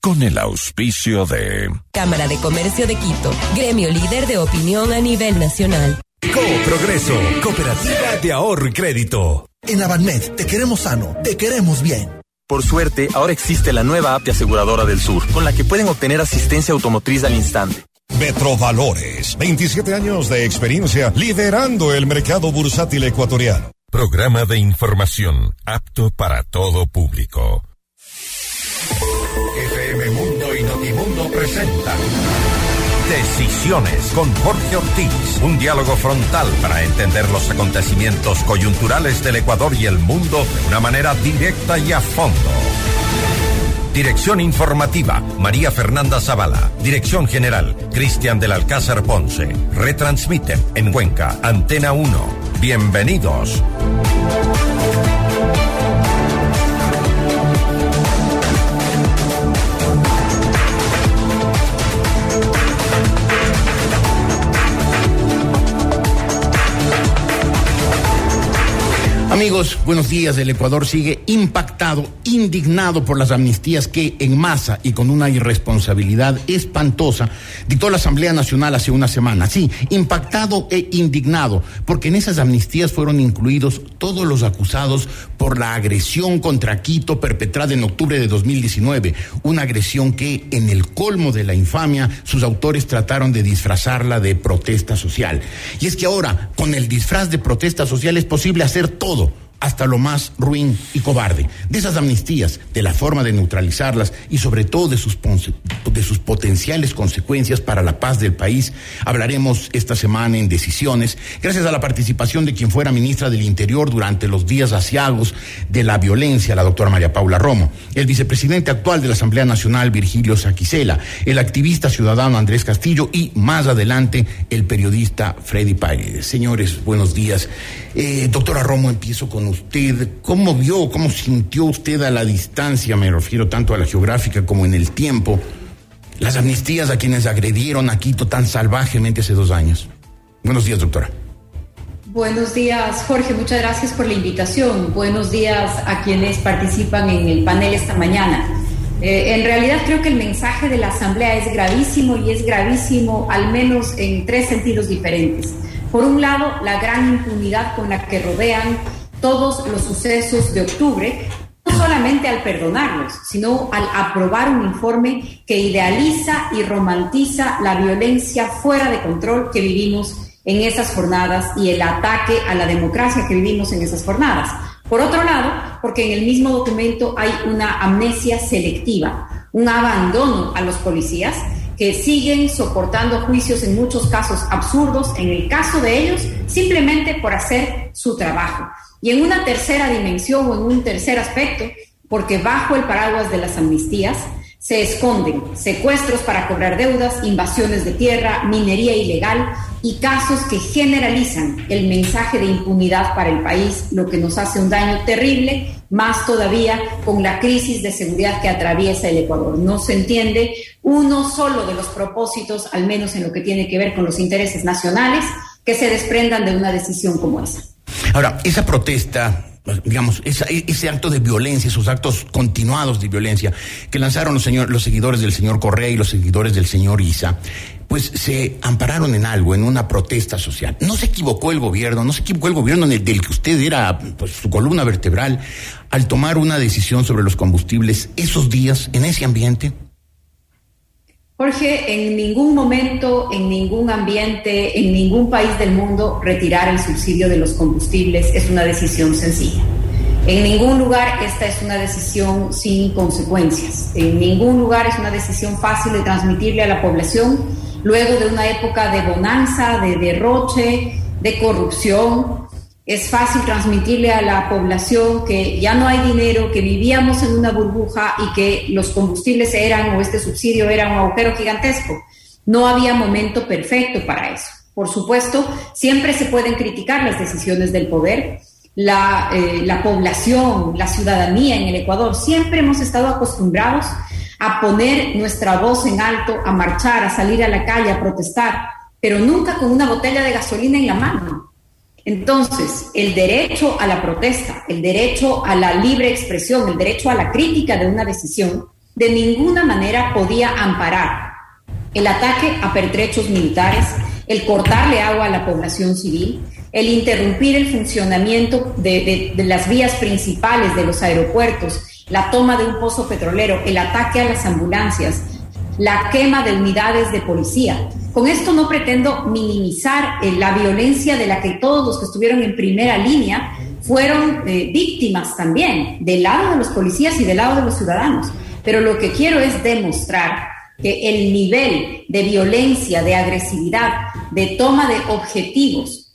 con el auspicio de Cámara de Comercio de Quito, gremio líder de opinión a nivel nacional. Co-Progreso, Cooperativa de Ahorro y Crédito. En Avanmed te queremos sano, te queremos bien. Por suerte, ahora existe la nueva app de aseguradora del sur, con la que pueden obtener asistencia automotriz al instante. Metrovalores, 27 años de experiencia liderando el mercado bursátil ecuatoriano. Programa de información apto para todo público. Presentan Decisiones con Jorge Ortiz. Un diálogo frontal para entender los acontecimientos coyunturales del Ecuador y el mundo de una manera directa y a fondo. Dirección informativa, María Fernanda Zavala. Dirección general, Cristian del Alcázar Ponce. Retransmiten en Cuenca, Antena 1. Bienvenidos. Amigos, buenos días. El Ecuador sigue impactado, indignado por las amnistías que en masa y con una irresponsabilidad espantosa dictó la Asamblea Nacional hace una semana. Sí, impactado e indignado, porque en esas amnistías fueron incluidos todos los acusados por la agresión contra Quito perpetrada en octubre de 2019. Una agresión que, en el colmo de la infamia, sus autores trataron de disfrazarla de protesta social. Y es que ahora, con el disfraz de protesta social, es posible hacer todo hasta lo más ruin y cobarde. De esas amnistías, de la forma de neutralizarlas y sobre todo de sus, de sus potenciales consecuencias para la paz del país, hablaremos esta semana en Decisiones, gracias a la participación de quien fuera ministra del Interior durante los días asiagos de la violencia, la doctora María Paula Romo, el vicepresidente actual de la Asamblea Nacional, Virgilio Saquicela, el activista ciudadano Andrés Castillo y más adelante el periodista Freddy Paredes. Señores, buenos días. Eh, doctora Romo, empiezo con usted. ¿Cómo vio, cómo sintió usted a la distancia, me refiero tanto a la geográfica como en el tiempo, las amnistías a quienes agredieron a Quito tan salvajemente hace dos años? Buenos días, doctora. Buenos días, Jorge. Muchas gracias por la invitación. Buenos días a quienes participan en el panel esta mañana. Eh, en realidad creo que el mensaje de la Asamblea es gravísimo y es gravísimo al menos en tres sentidos diferentes. Por un lado, la gran impunidad con la que rodean todos los sucesos de octubre, no solamente al perdonarlos, sino al aprobar un informe que idealiza y romantiza la violencia fuera de control que vivimos en esas jornadas y el ataque a la democracia que vivimos en esas jornadas. Por otro lado, porque en el mismo documento hay una amnesia selectiva, un abandono a los policías que siguen soportando juicios en muchos casos absurdos, en el caso de ellos, simplemente por hacer su trabajo. Y en una tercera dimensión o en un tercer aspecto, porque bajo el paraguas de las amnistías se esconden secuestros para cobrar deudas, invasiones de tierra, minería ilegal y casos que generalizan el mensaje de impunidad para el país, lo que nos hace un daño terrible, más todavía con la crisis de seguridad que atraviesa el Ecuador. No se entiende uno solo de los propósitos, al menos en lo que tiene que ver con los intereses nacionales, que se desprendan de una decisión como esa. Ahora, esa protesta digamos, ese acto de violencia, esos actos continuados de violencia que lanzaron los, señor, los seguidores del señor Correa y los seguidores del señor Isa, pues se ampararon en algo, en una protesta social. No se equivocó el gobierno, no se equivocó el gobierno en el del que usted era pues, su columna vertebral al tomar una decisión sobre los combustibles esos días, en ese ambiente. Jorge, en ningún momento, en ningún ambiente, en ningún país del mundo, retirar el subsidio de los combustibles es una decisión sencilla. En ningún lugar esta es una decisión sin consecuencias. En ningún lugar es una decisión fácil de transmitirle a la población luego de una época de bonanza, de derroche, de corrupción, es fácil transmitirle a la población que ya no hay dinero, que vivíamos en una burbuja y que los combustibles eran o este subsidio era un agujero gigantesco. No había momento perfecto para eso. Por supuesto, siempre se pueden criticar las decisiones del poder. La, eh, la población, la ciudadanía en el Ecuador, siempre hemos estado acostumbrados a poner nuestra voz en alto, a marchar, a salir a la calle, a protestar, pero nunca con una botella de gasolina en la mano entonces, el derecho a la protesta, el derecho a la libre expresión, el derecho a la crítica de una decisión, de ninguna manera podía amparar el ataque a pertrechos militares, el cortarle agua a la población civil, el interrumpir el funcionamiento de, las vías principales de los aeropuertos, la toma de un pozo petrolero, el ataque a las ambulancias, la quema de unidades de policía. Con esto no pretendo minimizar eh, la violencia de la que todos los que estuvieron en primera línea fueron eh, víctimas también, del lado de los policías y del lado de los ciudadanos. Pero lo que quiero es demostrar que el nivel de violencia, de agresividad, de toma de objetivos,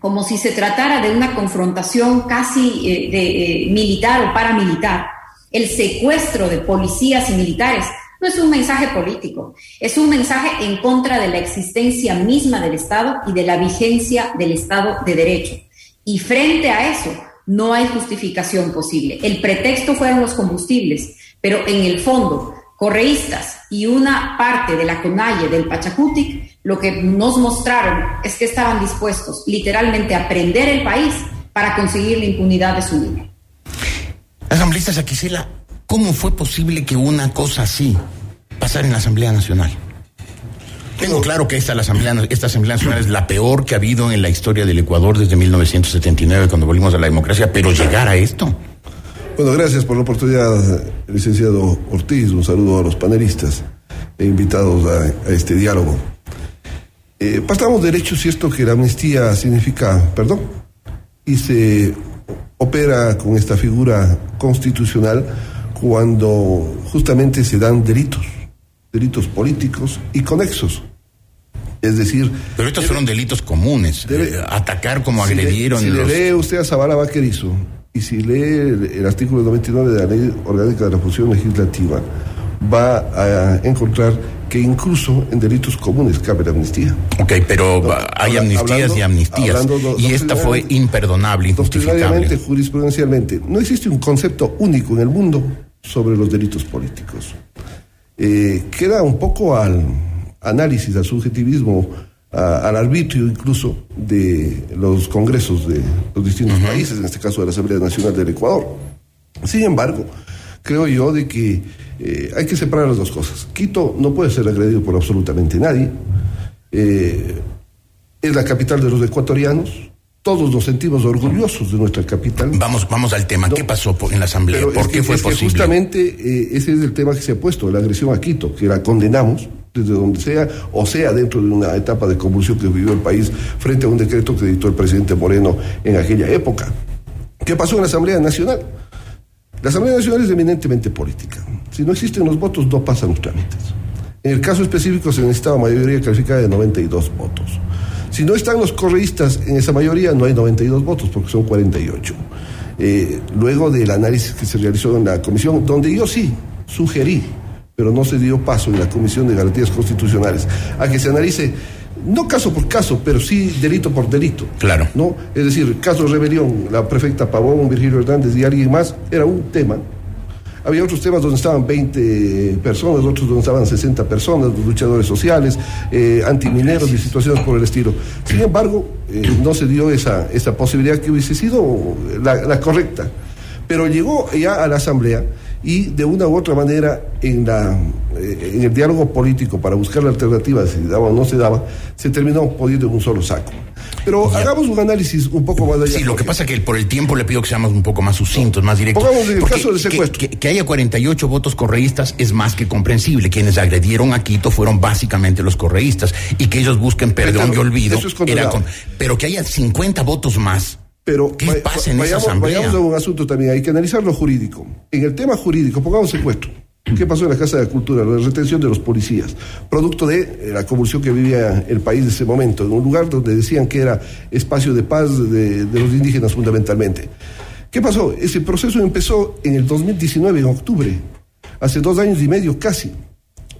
como si se tratara de una confrontación casi eh, de, militar o paramilitar, el secuestro de policías y militares, no es un mensaje político, es un mensaje en contra de la existencia misma del Estado y de la vigencia del Estado de Derecho. Y frente a eso, no hay justificación posible. El pretexto fueron los combustibles, pero en el fondo, correístas y una parte de la CONAIE del Pachacutic, lo que nos mostraron es que estaban dispuestos literalmente a prender el país para conseguir la impunidad de su líder. Asambleísta Saquicela, ¿Cómo fue posible que una cosa así pasara en la Asamblea Nacional? Tengo claro que esta, Asamblea, esta Asamblea Nacional es la peor que ha habido en la historia del Ecuador desde 1979, cuando volvimos a la democracia, pero llegar a esto. Bueno, gracias por la oportunidad, licenciado Ortiz. Un saludo a los panelistas e invitados a, este diálogo. Eh, partamos derecho si esto que la amnistía significa perdón y se opera con esta figura constitucional cuando justamente se dan delitos, delitos políticos y conexos. Es decir... Pero estos fueron delitos comunes, eh, atacar como agredieron... si le lee usted a Zavala Vaquerizo y si lee el, artículo 99 de la Ley Orgánica de la Función Legislativa, va a encontrar que incluso en delitos comunes cabe la amnistía. Ok, pero hay amnistías y amnistías. y esta fue imperdonable, injustificable. jurisprudencialmente, no existe un concepto único en el mundo sobre los delitos políticos. Eh, queda un poco al análisis, al subjetivismo, al arbitrio incluso de los congresos de los distintos países, en este caso de la Asamblea Nacional del Ecuador. Sin embargo, creo yo de que eh, hay que separar las dos cosas. Quito no puede ser agredido por absolutamente nadie. Eh, es la capital de los ecuatorianos todos nos sentimos orgullosos de nuestra capital. Vamos, vamos al tema. ¿Qué pasó en la Asamblea? ¿Por qué fue posible? justamente eh, ese es el tema que se ha puesto, la agresión a Quito, que la condenamos desde donde sea, o sea, dentro de una etapa de convulsión que vivió el país frente a un decreto que dictó el presidente Moreno en aquella época. ¿Qué pasó en la Asamblea Nacional? La Asamblea Nacional es eminentemente política. Si no existen los votos, no pasan los trámites. En el caso específico se necesitaba mayoría calificada de 92 votos. Si no están los correístas en esa mayoría, no hay 92 votos, porque son 48. Eh, luego del análisis que se realizó en la comisión, donde yo sí sugerí, pero no se dio paso en la Comisión de Garantías Constitucionales, a que se analice no caso por caso, pero sí delito por delito. Claro. ¿no? Es decir, caso de rebelión, la prefecta Pavón, Virgilio Hernández y alguien más, era un tema había otros temas donde estaban 20 personas, otros donde estaban 60 personas, luchadores sociales, eh, antimineros y situaciones por el estilo. Sin embargo, eh, no se dio esa, esa posibilidad que hubiese sido la, correcta. Pero llegó ya a la Asamblea y de una u otra manera en, la, eh, en el diálogo político para buscar la alternativa, si daba o no se daba, se terminó poniendo en un solo saco. Pero hagamos un análisis un poco más allá. Sí, lo que pasa es que por el tiempo le pido que seamos un poco más sucintos, más directos. Pongamos el caso del secuestro. Que, haya 48 votos correístas es más que comprensible. Quienes agredieron a Quito fueron básicamente los correístas. Y que ellos busquen perdón y olvido. pero que haya 50 votos más. Pero ¿Qué pasa en esa asamblea? Vayamos a un asunto también, hay que analizar lo jurídico. En el tema jurídico, pongamos secuestro. ¿Qué pasó en la Casa de la Cultura? La retención de los policías, producto de eh, la convulsión que vivía el país en ese momento, en un lugar donde decían que era espacio de paz de, los indígenas fundamentalmente. ¿Qué pasó? Ese proceso empezó en el 2019, en octubre, hace dos años y medio casi.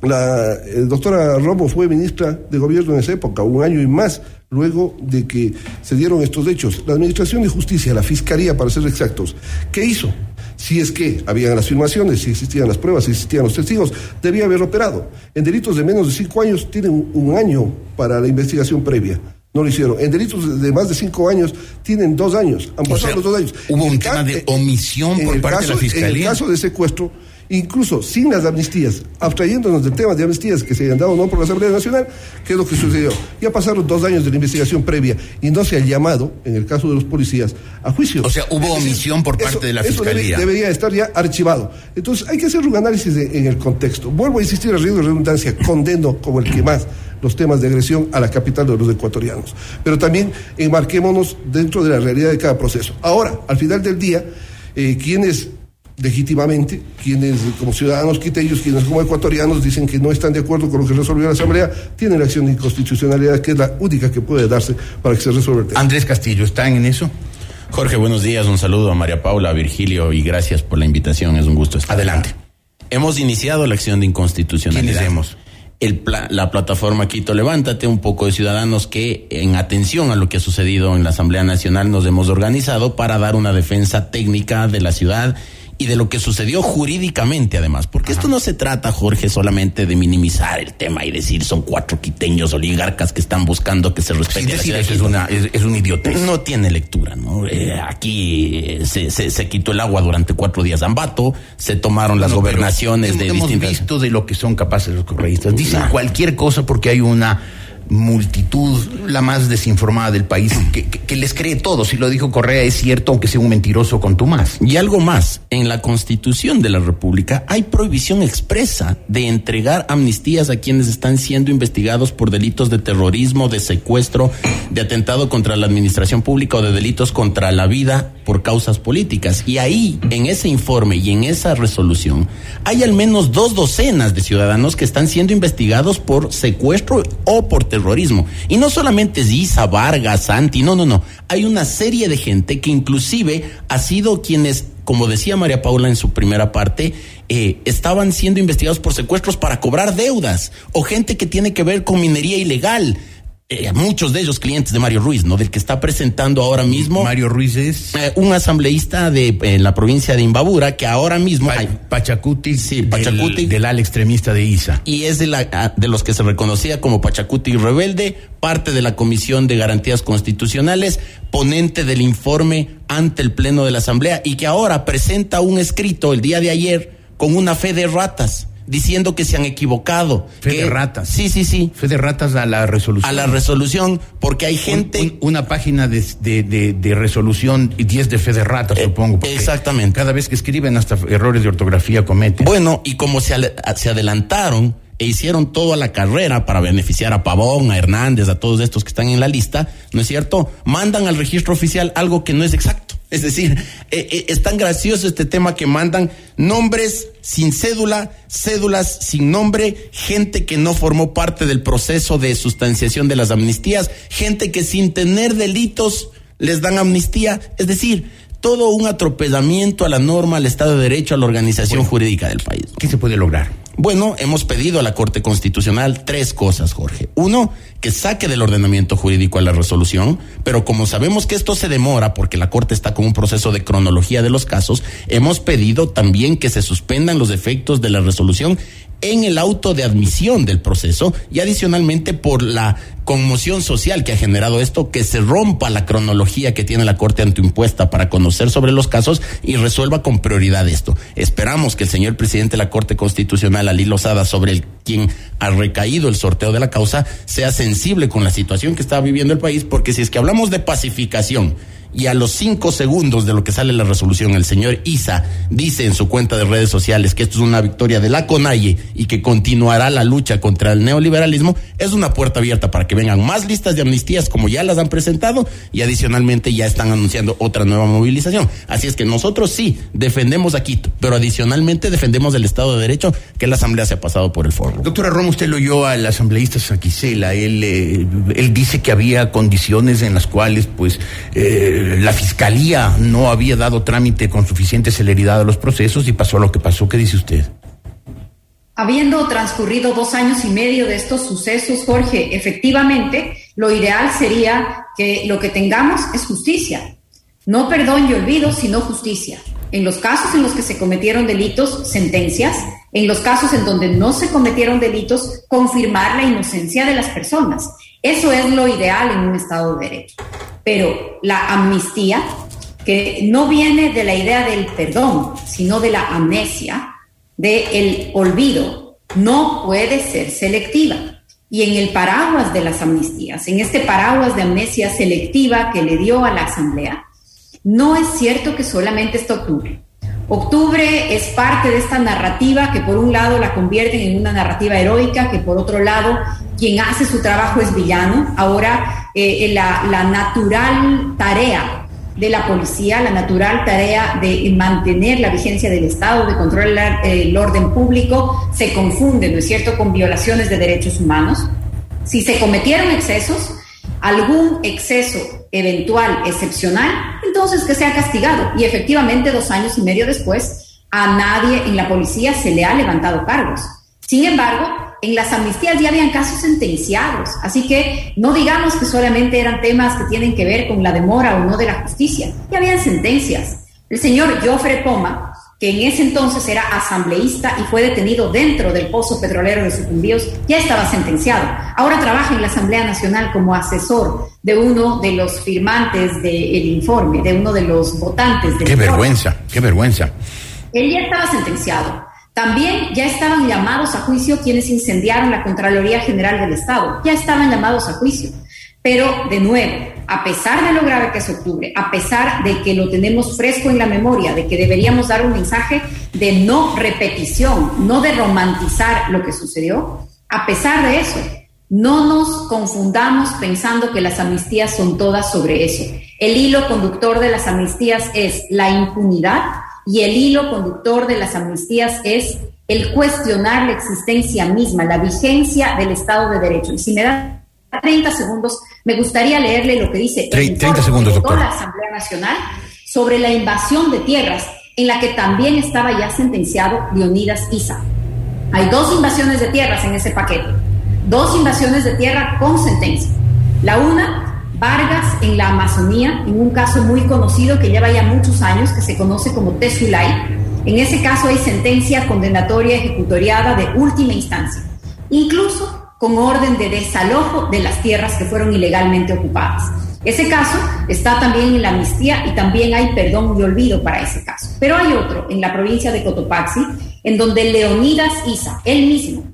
La eh, doctora Romo fue ministra de gobierno en esa época, un año y más luego de que se dieron estos hechos. La Administración de Justicia, la Fiscalía, para ser exactos, ¿qué hizo? si es que habían las filmaciones, si existían las pruebas, si existían los testigos, debía haber operado. En delitos de menos de cinco años tienen un año para la investigación previa. No lo hicieron. En delitos de más de cinco años tienen dos años. Han pasado los dos años. Hubo un tema de omisión por parte de la Fiscalía. En el caso de secuestro, incluso sin las amnistías, abstrayéndonos del tema de amnistías que se hayan dado o no por la Asamblea Nacional, ¿qué es lo que sucedió? Ya pasaron dos años de la investigación previa y no se ha llamado, en el caso de los policías, a juicio. O sea, hubo omisión por parte Eso- de la eso debe- Fiscalía. debería estar ya archivado. Entonces, hay que hacer un análisis de- en el contexto. Vuelvo a insistir a riesgo de redundancia, condeno como el que más los temas de agresión a la capital de los ecuatorianos. Pero también enmarquémonos dentro de la realidad de cada proceso. Ahora, al final del día, eh, quienes legítimamente, quienes como ciudadanos quiteños, quienes como ecuatorianos dicen que no están de acuerdo con lo que resolvió la Asamblea, tienen la acción de inconstitucionalidad, que es la única que puede darse para que se resuelva el tema. Andrés Castillo, ¿están en eso? Jorge, buenos días. Un saludo a María Paula, a Virgilio y gracias por la invitación. Es un gusto estar Adelante. Hemos iniciado la acción de inconstitucionalidad. ¿Quiénes hemos? El pla- la plataforma Quito Levántate, un poco de ciudadanos que, en atención a lo que ha sucedido en la Asamblea Nacional, nos hemos organizado para dar una defensa técnica de la ciudad y de lo que sucedió jurídicamente, además. Porque esto no se trata, Jorge, solamente de minimizar el tema y decir son cuatro quiteños oligarcas que están buscando que se respete Sin la es una, es, es una idiotez. No tiene lectura, ¿no? Eh, aquí eh, se, se, se quitó el agua durante cuatro días de Ambato, se tomaron las No, gobernaciones de hemos distintas... visto de lo que son capaces los correístas. Dicen Nah. cualquier cosa porque hay una multitud, la más desinformada del país, que, les cree todo. Si lo dijo Correa es cierto, aunque sea un mentiroso con tu más. Y algo más, en la Constitución de la República hay prohibición expresa de entregar amnistías a quienes están siendo investigados por delitos de terrorismo, de secuestro, de atentado contra la administración pública o de delitos contra la vida por causas políticas. Y ahí, en ese informe y en esa resolución, hay al menos dos docenas de ciudadanos que están siendo investigados por secuestro o por terrorismo. Y no solamente Isa, Vargas, Santi, no, no, no. Hay una serie de gente que inclusive ha sido quienes, como decía María Paula en su primera parte, eh, estaban siendo investigados por secuestros para cobrar deudas o gente que tiene que ver con minería ilegal. Eh, muchos de ellos clientes de Mario Ruiz, ¿no? Del que está presentando ahora mismo. Mario Ruiz es eh, un asambleísta de en la provincia de Imbabura que ahora mismo Pa- Pachacuti, Sí, del- Pachacuti. del, ala extremista de ISA. y es de la ah, de los que se reconocía como Pachacuti rebelde, parte de la Comisión de Garantías Constitucionales, ponente del informe ante el pleno de la Asamblea y que ahora presenta un escrito el día de ayer con una fe de ratas diciendo que se han equivocado. Fe que- de ratas. Sí, sí, sí. Fue de ratas a la resolución. A la resolución porque hay gente un- una página de, de, de- de resolución y 10 de fe de ratas, Eh, supongo. exactamente. Cada vez que escriben hasta errores de ortografía cometen. Bueno, y como se, se adelantaron e hicieron toda la carrera para beneficiar a Pavón, a Hernández, a todos estos que están en la lista, ¿no es cierto? Mandan al registro oficial algo que no es exacto. Es decir, eh, eh, es tan gracioso este tema que mandan nombres sin cédula, cédulas sin nombre, gente que no formó parte del proceso de sustanciación de las amnistías, gente que sin tener delitos les dan amnistía. Es decir, todo un atropellamiento a la norma, al Estado de Derecho, a la organización jurídica del país. ¿Qué se puede lograr? Bueno, hemos pedido a la Corte Constitucional tres cosas, Jorge. Uno, que saque del ordenamiento jurídico a la resolución, pero como sabemos que esto se demora porque la Corte está con un proceso de cronología de los casos, hemos pedido también que se suspendan los efectos de la resolución en el auto de admisión del proceso y adicionalmente por la conmoción social que ha generado esto, que se rompa la cronología que tiene la Corte autoimpuesta para conocer sobre los casos y resuelva con prioridad esto. Esperamos que el señor presidente de la Corte Constitucional, Ali Lozada, sobre el quien ha recaído el sorteo de la causa, sea sensible con la situación que está viviendo el país, porque si es que hablamos de pacificación, y a los cinco segundos de lo que sale la resolución, el señor Isa dice en su cuenta de redes sociales que esto es una victoria de la CONAIE y que continuará la lucha contra el neoliberalismo, es una puerta abierta para que vengan más listas de amnistías como ya las han presentado y adicionalmente ya están anunciando otra nueva movilización. Así es que nosotros sí defendemos a Quito, pero adicionalmente defendemos el Estado de Derecho que la Asamblea se ha pasado por el foro. Doctora Romo, usted lo oyó al asambleísta Saquicela. Él, eh, él dice que había condiciones en las cuales, pues, eh, la fiscalía no había dado trámite con suficiente celeridad a los procesos y pasó lo que pasó. ¿Qué dice usted? Habiendo transcurrido dos años y medio de estos sucesos, Jorge, efectivamente, lo ideal sería que lo que tengamos es justicia. No perdón y olvido, sino justicia. En los casos en los que se cometieron delitos, sentencias. En los casos en donde no se cometieron delitos, confirmar la inocencia de las personas. Eso es lo ideal en un Estado de Derecho. Pero la amnistía, que no viene de la idea del perdón, sino de la amnesia, del olvido no puede ser selectiva. Y en el paraguas de las amnistías, en este paraguas de amnesia selectiva que le dio a la Asamblea, no es cierto que solamente está octubre. Octubre es parte de esta narrativa que por un lado la convierten en una narrativa heroica, que por otro lado quien hace su trabajo es villano. Ahora eh, la, la natural tarea de la policía, la natural tarea de mantener la vigencia del Estado, de controlar el orden público, se confunde, ¿no es cierto?, con violaciones de derechos humanos. Si se cometieron excesos, algún exceso eventual, excepcional, entonces que sea castigado. Y efectivamente, dos años y medio después, a nadie en la policía se le ha levantado cargos. Sin embargo, en las amnistías ya habían casos sentenciados, así que no digamos que solamente eran temas que tienen que ver con la demora o no de la justicia, ya habían sentencias. El señor Joffre Poma, que en ese entonces era asambleísta y fue detenido dentro del pozo petrolero de Sucumbíos, ya estaba sentenciado. Ahora trabaja en la Asamblea Nacional como asesor de uno de los firmantes del informe, de uno de los votantes del Qué vergüenza, qué vergüenza. Él ya estaba sentenciado. También ya estaban llamados a juicio quienes incendiaron la Contraloría General del Estado. Ya estaban llamados a juicio. Pero, de nuevo, a pesar de lo grave que es octubre, a pesar de que lo tenemos fresco en la memoria, de que deberíamos dar un mensaje de no repetición, no de romantizar lo que sucedió, a pesar de eso, no nos confundamos pensando que las amnistías son todas sobre eso. El hilo conductor de las amnistías es la impunidad y el hilo conductor de las amnistías es el cuestionar la existencia misma, la vigencia del Estado de Derecho. Y si me da 30 segundos, me gustaría leerle lo que dice 30, segundos, doctor. la Asamblea Nacional sobre la invasión de tierras, en la que también estaba ya sentenciado Leonidas Isa. Hay dos invasiones de tierras en ese paquete, dos invasiones de tierra con sentencia. La una Vargas en la Amazonía, en un caso muy conocido que lleva ya muchos años, que se conoce como Tesulay. En ese caso hay sentencia condenatoria ejecutoriada de última instancia, incluso con orden de desalojo de las tierras que fueron ilegalmente ocupadas. Ese caso está también en la amnistía y también hay perdón y olvido para ese caso. Pero hay otro en la provincia de Cotopaxi, en donde Leonidas Isa, él mismo,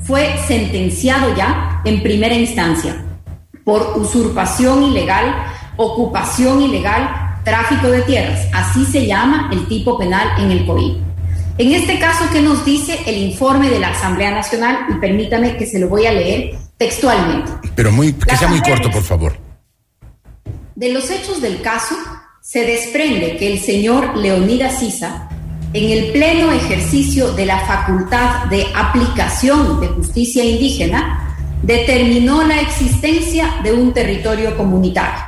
fue sentenciado ya en primera instancia por usurpación ilegal, ocupación ilegal, tráfico de tierras. Así se llama el tipo penal en el COI. En este caso, ¿qué nos dice el informe de la Asamblea Nacional? Y permítame que se lo voy a leer textualmente. Pero muy, que sea muy corto, por favor. De los hechos del caso, se desprende que el señor Leonidas Sisa, en el pleno ejercicio de la facultad de aplicación de justicia indígena, determinó la existencia de un territorio comunitario.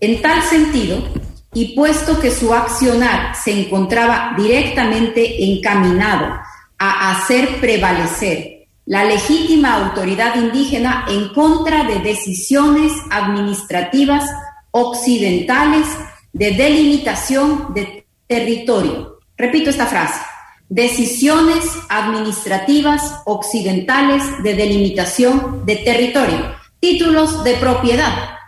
En tal sentido, y puesto que su accionar se encontraba directamente encaminado a hacer prevalecer la legítima autoridad indígena en contra de decisiones administrativas occidentales de delimitación de territorio. Repito esta frase decisiones administrativas occidentales de delimitación de territorio, títulos de propiedad.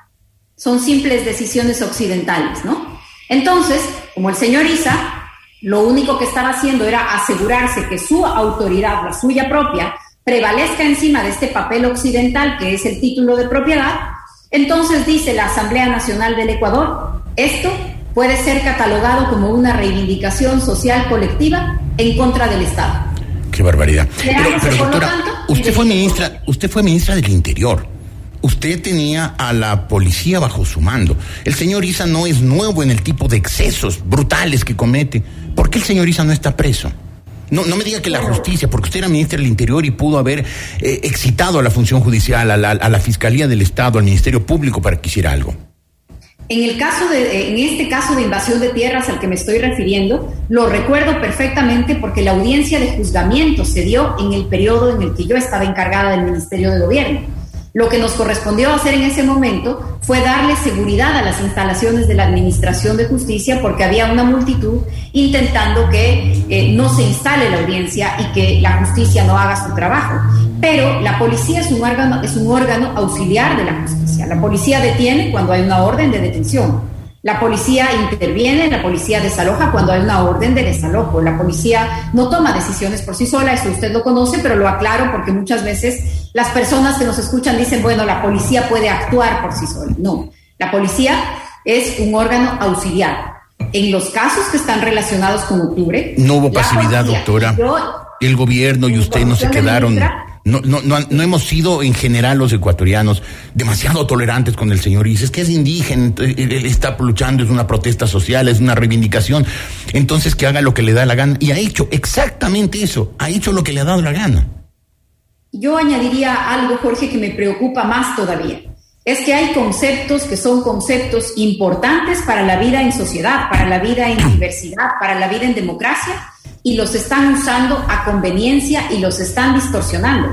Son simples decisiones occidentales, ¿no? Entonces, como el señor Isa, lo único que estaba haciendo era asegurarse que su autoridad, la suya propia, prevalezca encima de este papel occidental que es el título de propiedad, entonces dice la Asamblea Nacional del Ecuador, esto puede ser catalogado como una reivindicación social colectiva en contra del Estado. Qué barbaridad. Pero, doctora, usted fue ministra, usted fue ministra del Interior. Usted tenía a la policía bajo su mando. El señor Isa no es nuevo en el tipo de excesos brutales que comete. ¿Por qué el señor Isa no está preso? No, no me diga que la justicia, porque usted era ministra del Interior y pudo haber eh, excitado a la función judicial, a la, a la Fiscalía del Estado, al Ministerio Público para que hiciera algo. En, el caso de, en este caso de invasión de tierras al que me estoy refiriendo, lo recuerdo perfectamente porque la audiencia de juzgamiento se dio en el periodo en el que yo estaba encargada del Ministerio de Gobierno. Lo que nos correspondió hacer en ese momento fue darle seguridad a las instalaciones de la Administración de Justicia porque había una multitud intentando que eh, no se instale la audiencia y que la justicia no haga su trabajo. Pero la policía un es un órgano auxiliar de la justicia. La policía detiene cuando hay una orden de detención. La policía interviene, la policía desaloja cuando hay una orden de desalojo. La policía no toma decisiones por sí sola, eso usted lo conoce, pero lo aclaro porque muchas veces las personas que nos escuchan dicen, bueno, la policía puede actuar por sí sola. No, la policía es un órgano auxiliar. En los casos que están relacionados con octubre. No hubo pasividad, doctora. el gobierno y usted no se quedaron. No, no, no, hemos sido en general los ecuatorianos demasiado tolerantes con el señor es que es indígena, él está luchando, es una protesta social, es una reivindicación, entonces que haga lo que le da la gana. Y ha hecho exactamente eso, ha hecho lo que le ha dado la gana. Yo añadiría algo, Jorge, que me preocupa más todavía. Es que hay conceptos que son conceptos importantes para la vida en sociedad, para la vida en diversidad, para la vida en democracia, y los están usando a conveniencia y los están distorsionando.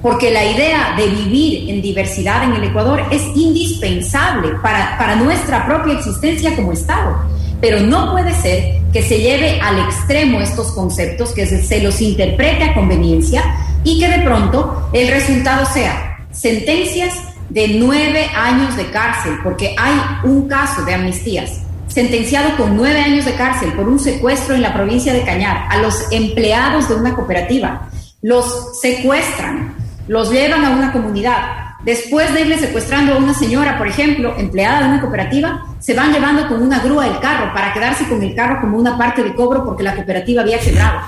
Porque la idea de vivir en diversidad en el Ecuador es indispensable para, para nuestra propia existencia como Estado. Pero no puede ser que se lleve al extremo estos conceptos, que se, se los interprete a conveniencia y que de pronto el resultado sea sentencias de nueve años de cárcel, porque hay un caso de amnistías sentenciado con nueve años de cárcel por un secuestro en la provincia de Cañar a los empleados de una cooperativa. Los secuestran, los llevan a una comunidad. Después de irle secuestrando a una señora, por ejemplo, empleada de una cooperativa, se van llevando con una grúa el carro para quedarse con el carro como una parte de cobro porque la cooperativa había quebrado.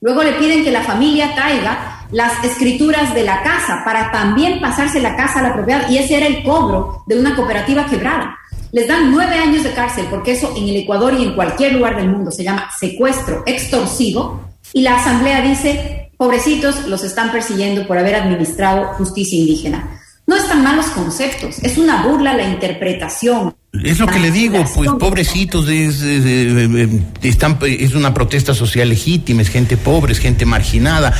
Luego le piden que la familia traiga las escrituras de la casa para también pasarse la casa a la propiedad y ese era el cobro de una cooperativa quebrada les dan nueve años de cárcel, porque eso en el Ecuador y en cualquier lugar del mundo se llama secuestro extorsivo, y la Asamblea dice, pobrecitos, los están persiguiendo por haber administrado justicia indígena. No están malos conceptos, es una burla la interpretación. Es lo que le digo, pues pobrecitos, es, es una protesta social legítima, es gente pobre, es gente marginada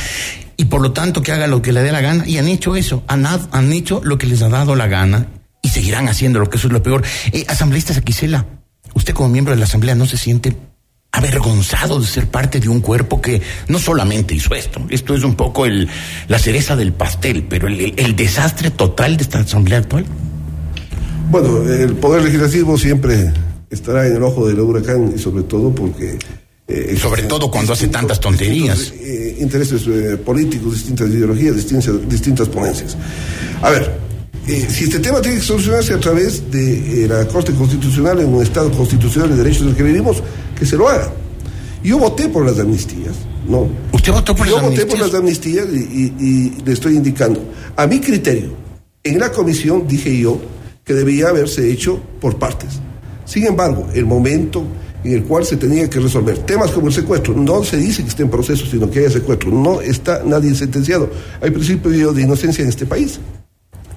y por lo tanto que haga lo que le dé la gana. Y han hecho eso, han, han hecho lo que les ha dado la gana y seguirán haciendo lo que eso es lo peor. Eh, asambleísta Saquicela, usted como miembro de la Asamblea no se siente avergonzado de ser parte de un cuerpo que no solamente hizo esto, esto es un poco el, la cereza del pastel, pero el, el desastre total de esta Asamblea actual. Bueno, el Poder Legislativo siempre estará en el ojo del huracán y sobre todo porque... Eh, sobre todo cuando hace tantas tonterías. Eh, intereses eh, políticos, distintas ideologías, distintas, distintas ponencias. A ver, eh, si este tema tiene que solucionarse a través de eh, la Corte Constitucional en un Estado constitucional de derechos en el que vivimos, que se lo haga. Yo voté por las amnistías, ¿no? ¿Usted votó por Yo las amnistías? Yo voté por las amnistías y, le estoy indicando. A mi criterio, en la comisión dije yo que debía haberse hecho por partes. Sin embargo, el momento en el cual se tenía que resolver temas como el secuestro, no se dice que esté en proceso, sino que haya secuestro, no está nadie sentenciado. Hay principio de inocencia en este país.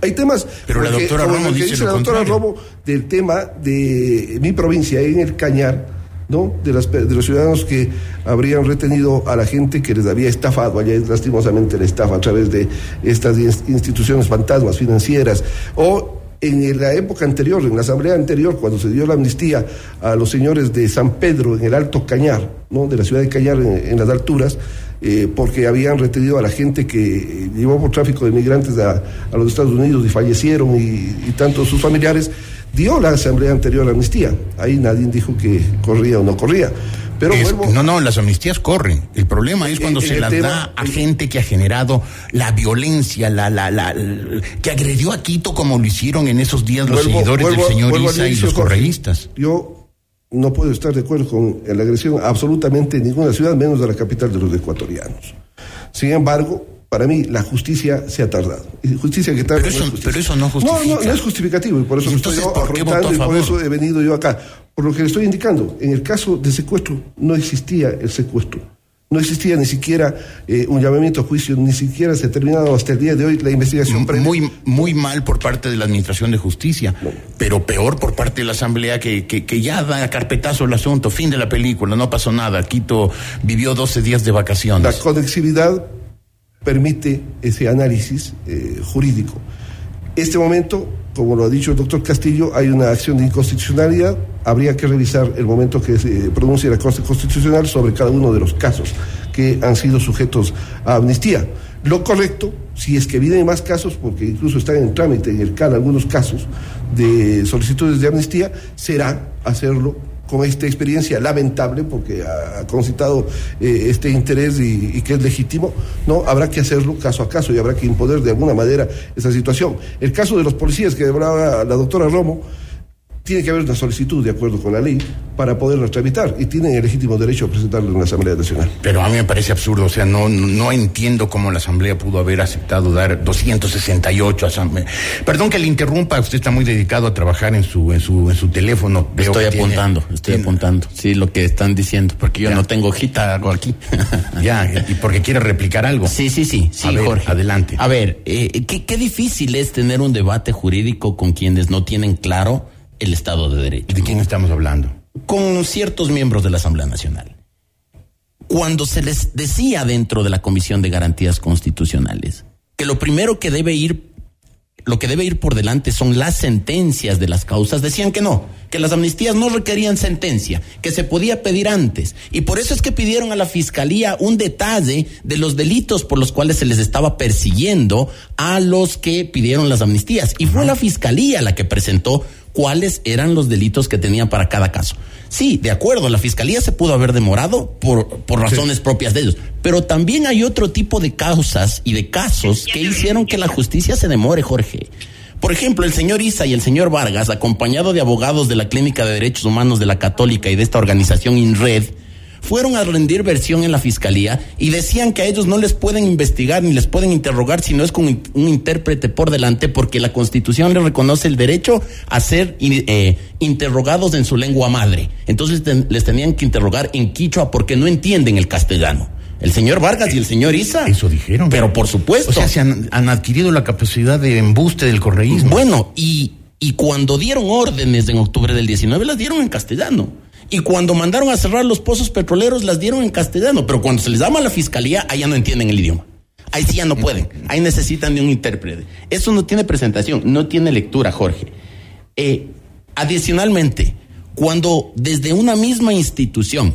Hay temas. Pero la doctora Romo dice, la doctora Romo del tema de mi provincia, en el Cañar, ¿no? De, las, de los ciudadanos que habrían retenido a la gente que les había estafado, allá es lastimosamente la estafa a través de estas instituciones fantasmas financieras, o en la época anterior, en la asamblea anterior, cuando se dio la amnistía a los señores de San Pedro en el Alto Cañar, ¿no? de la ciudad de Cañar en las alturas, eh, porque habían retenido a la gente que eh, llevó por tráfico de migrantes a, los Estados Unidos y fallecieron y, tanto sus familiares, dio la asamblea anterior la amnistía. Ahí nadie dijo que corría o no corría. Pero no, no, las amnistías corren. El problema es cuando se las da a gente que ha generado la violencia, la, la, la, que agredió a Quito como lo hicieron en esos días los seguidores del señor Isa y los correístas. Yo no puedo estar de acuerdo con la agresión absolutamente en ninguna ciudad, menos de la capital de los ecuatorianos. Sin embargo, para mí la justicia se ha tardado. justicia que tarda, pero, eso, no justifica. No, no, es justificativo y por eso estoy afrontando y por eso he venido yo acá. Por lo que le estoy indicando, en el caso de secuestro no existía el secuestro. No existía ni siquiera eh, un llamamiento a juicio, ni siquiera se ha terminado hasta el día de hoy la investigación. Muy, muy mal por parte de la Administración de Justicia, pero peor por parte de la Asamblea que, que, ya da carpetazo el asunto, fin de la película, no pasó nada. Quito vivió 12 días de vacaciones. La conexividad permite ese análisis eh, jurídico. Este momento, como lo ha dicho el doctor Castillo, hay una acción de inconstitucionalidad. Habría que revisar el momento que se pronuncie la Corte Constitucional sobre cada uno de los casos que han sido sujetos a amnistía. Lo correcto, si es que vienen más casos, porque incluso están en trámite en el CAL algunos casos de solicitudes de amnistía, será hacerlo con esta experiencia lamentable, porque ha, concitado eh, este interés y, y, que es legítimo, no habrá que hacerlo caso a caso y habrá que imponer de alguna manera esa situación. El caso de los policías que hablaba la doctora Romo, tiene que haber una solicitud de acuerdo con la ley para poderla tramitar y tienen el legítimo derecho a presentarlo en la Asamblea Nacional. Pero a mí me parece absurdo, o sea, no, no entiendo cómo la Asamblea pudo haber aceptado dar 268 asambleas. Perdón que le interrumpa, usted está muy dedicado a trabajar en su en su en su teléfono. Veo estoy apuntando, tiene, estoy tiene... apuntando, sí, lo que están diciendo, porque yo ya. no tengo hojita, hago aquí. ya, y porque quiere replicar algo. Sí, sí, sí, sí, a ver, Jorge. Adelante. A ver, eh, ¿qué, qué difícil es tener un debate jurídico con quienes no tienen claro el Estado de Derecho. ¿De quién estamos hablando? Con ciertos miembros de la Asamblea Nacional. Cuando se les decía dentro de la Comisión de Garantías Constitucionales que lo primero que debe ir, lo que debe ir por delante son las sentencias de las causas, decían que no, que las amnistías no requerían sentencia, que se podía pedir antes. Y por eso es que pidieron a la Fiscalía un detalle de los delitos por los cuales se les estaba persiguiendo a los que pidieron las amnistías. Y fue la Fiscalía la que presentó cuáles eran los delitos que tenía para cada caso. Sí, de acuerdo, la fiscalía se pudo haber demorado por, por razones sí. propias de ellos, pero también hay otro tipo de causas y de casos que hicieron que la justicia se demore, Jorge. Por ejemplo, el señor Isa y el señor Vargas, acompañado de abogados de la Clínica de Derechos Humanos de la Católica y de esta organización INRED, fueron a rendir versión en la fiscalía y decían que a ellos no les pueden investigar ni les pueden interrogar si no es con un intérprete por delante porque la constitución les reconoce el derecho a ser eh, interrogados en su lengua madre. Entonces ten, les tenían que interrogar en quichua porque no entienden el castellano. El señor Vargas y el señor Isa. Eso dijeron. Pero por supuesto. O sea, se han, han adquirido la capacidad de embuste del correísmo. Bueno, y, y cuando dieron órdenes en octubre del 19, las dieron en castellano. Y cuando mandaron a cerrar los pozos petroleros, las dieron en castellano. Pero cuando se les llama a la fiscalía, allá no entienden el idioma. Ahí sí ya no pueden. Ahí necesitan de un intérprete. Eso no tiene presentación, no tiene lectura, Jorge. Eh, adicionalmente, cuando desde una misma institución,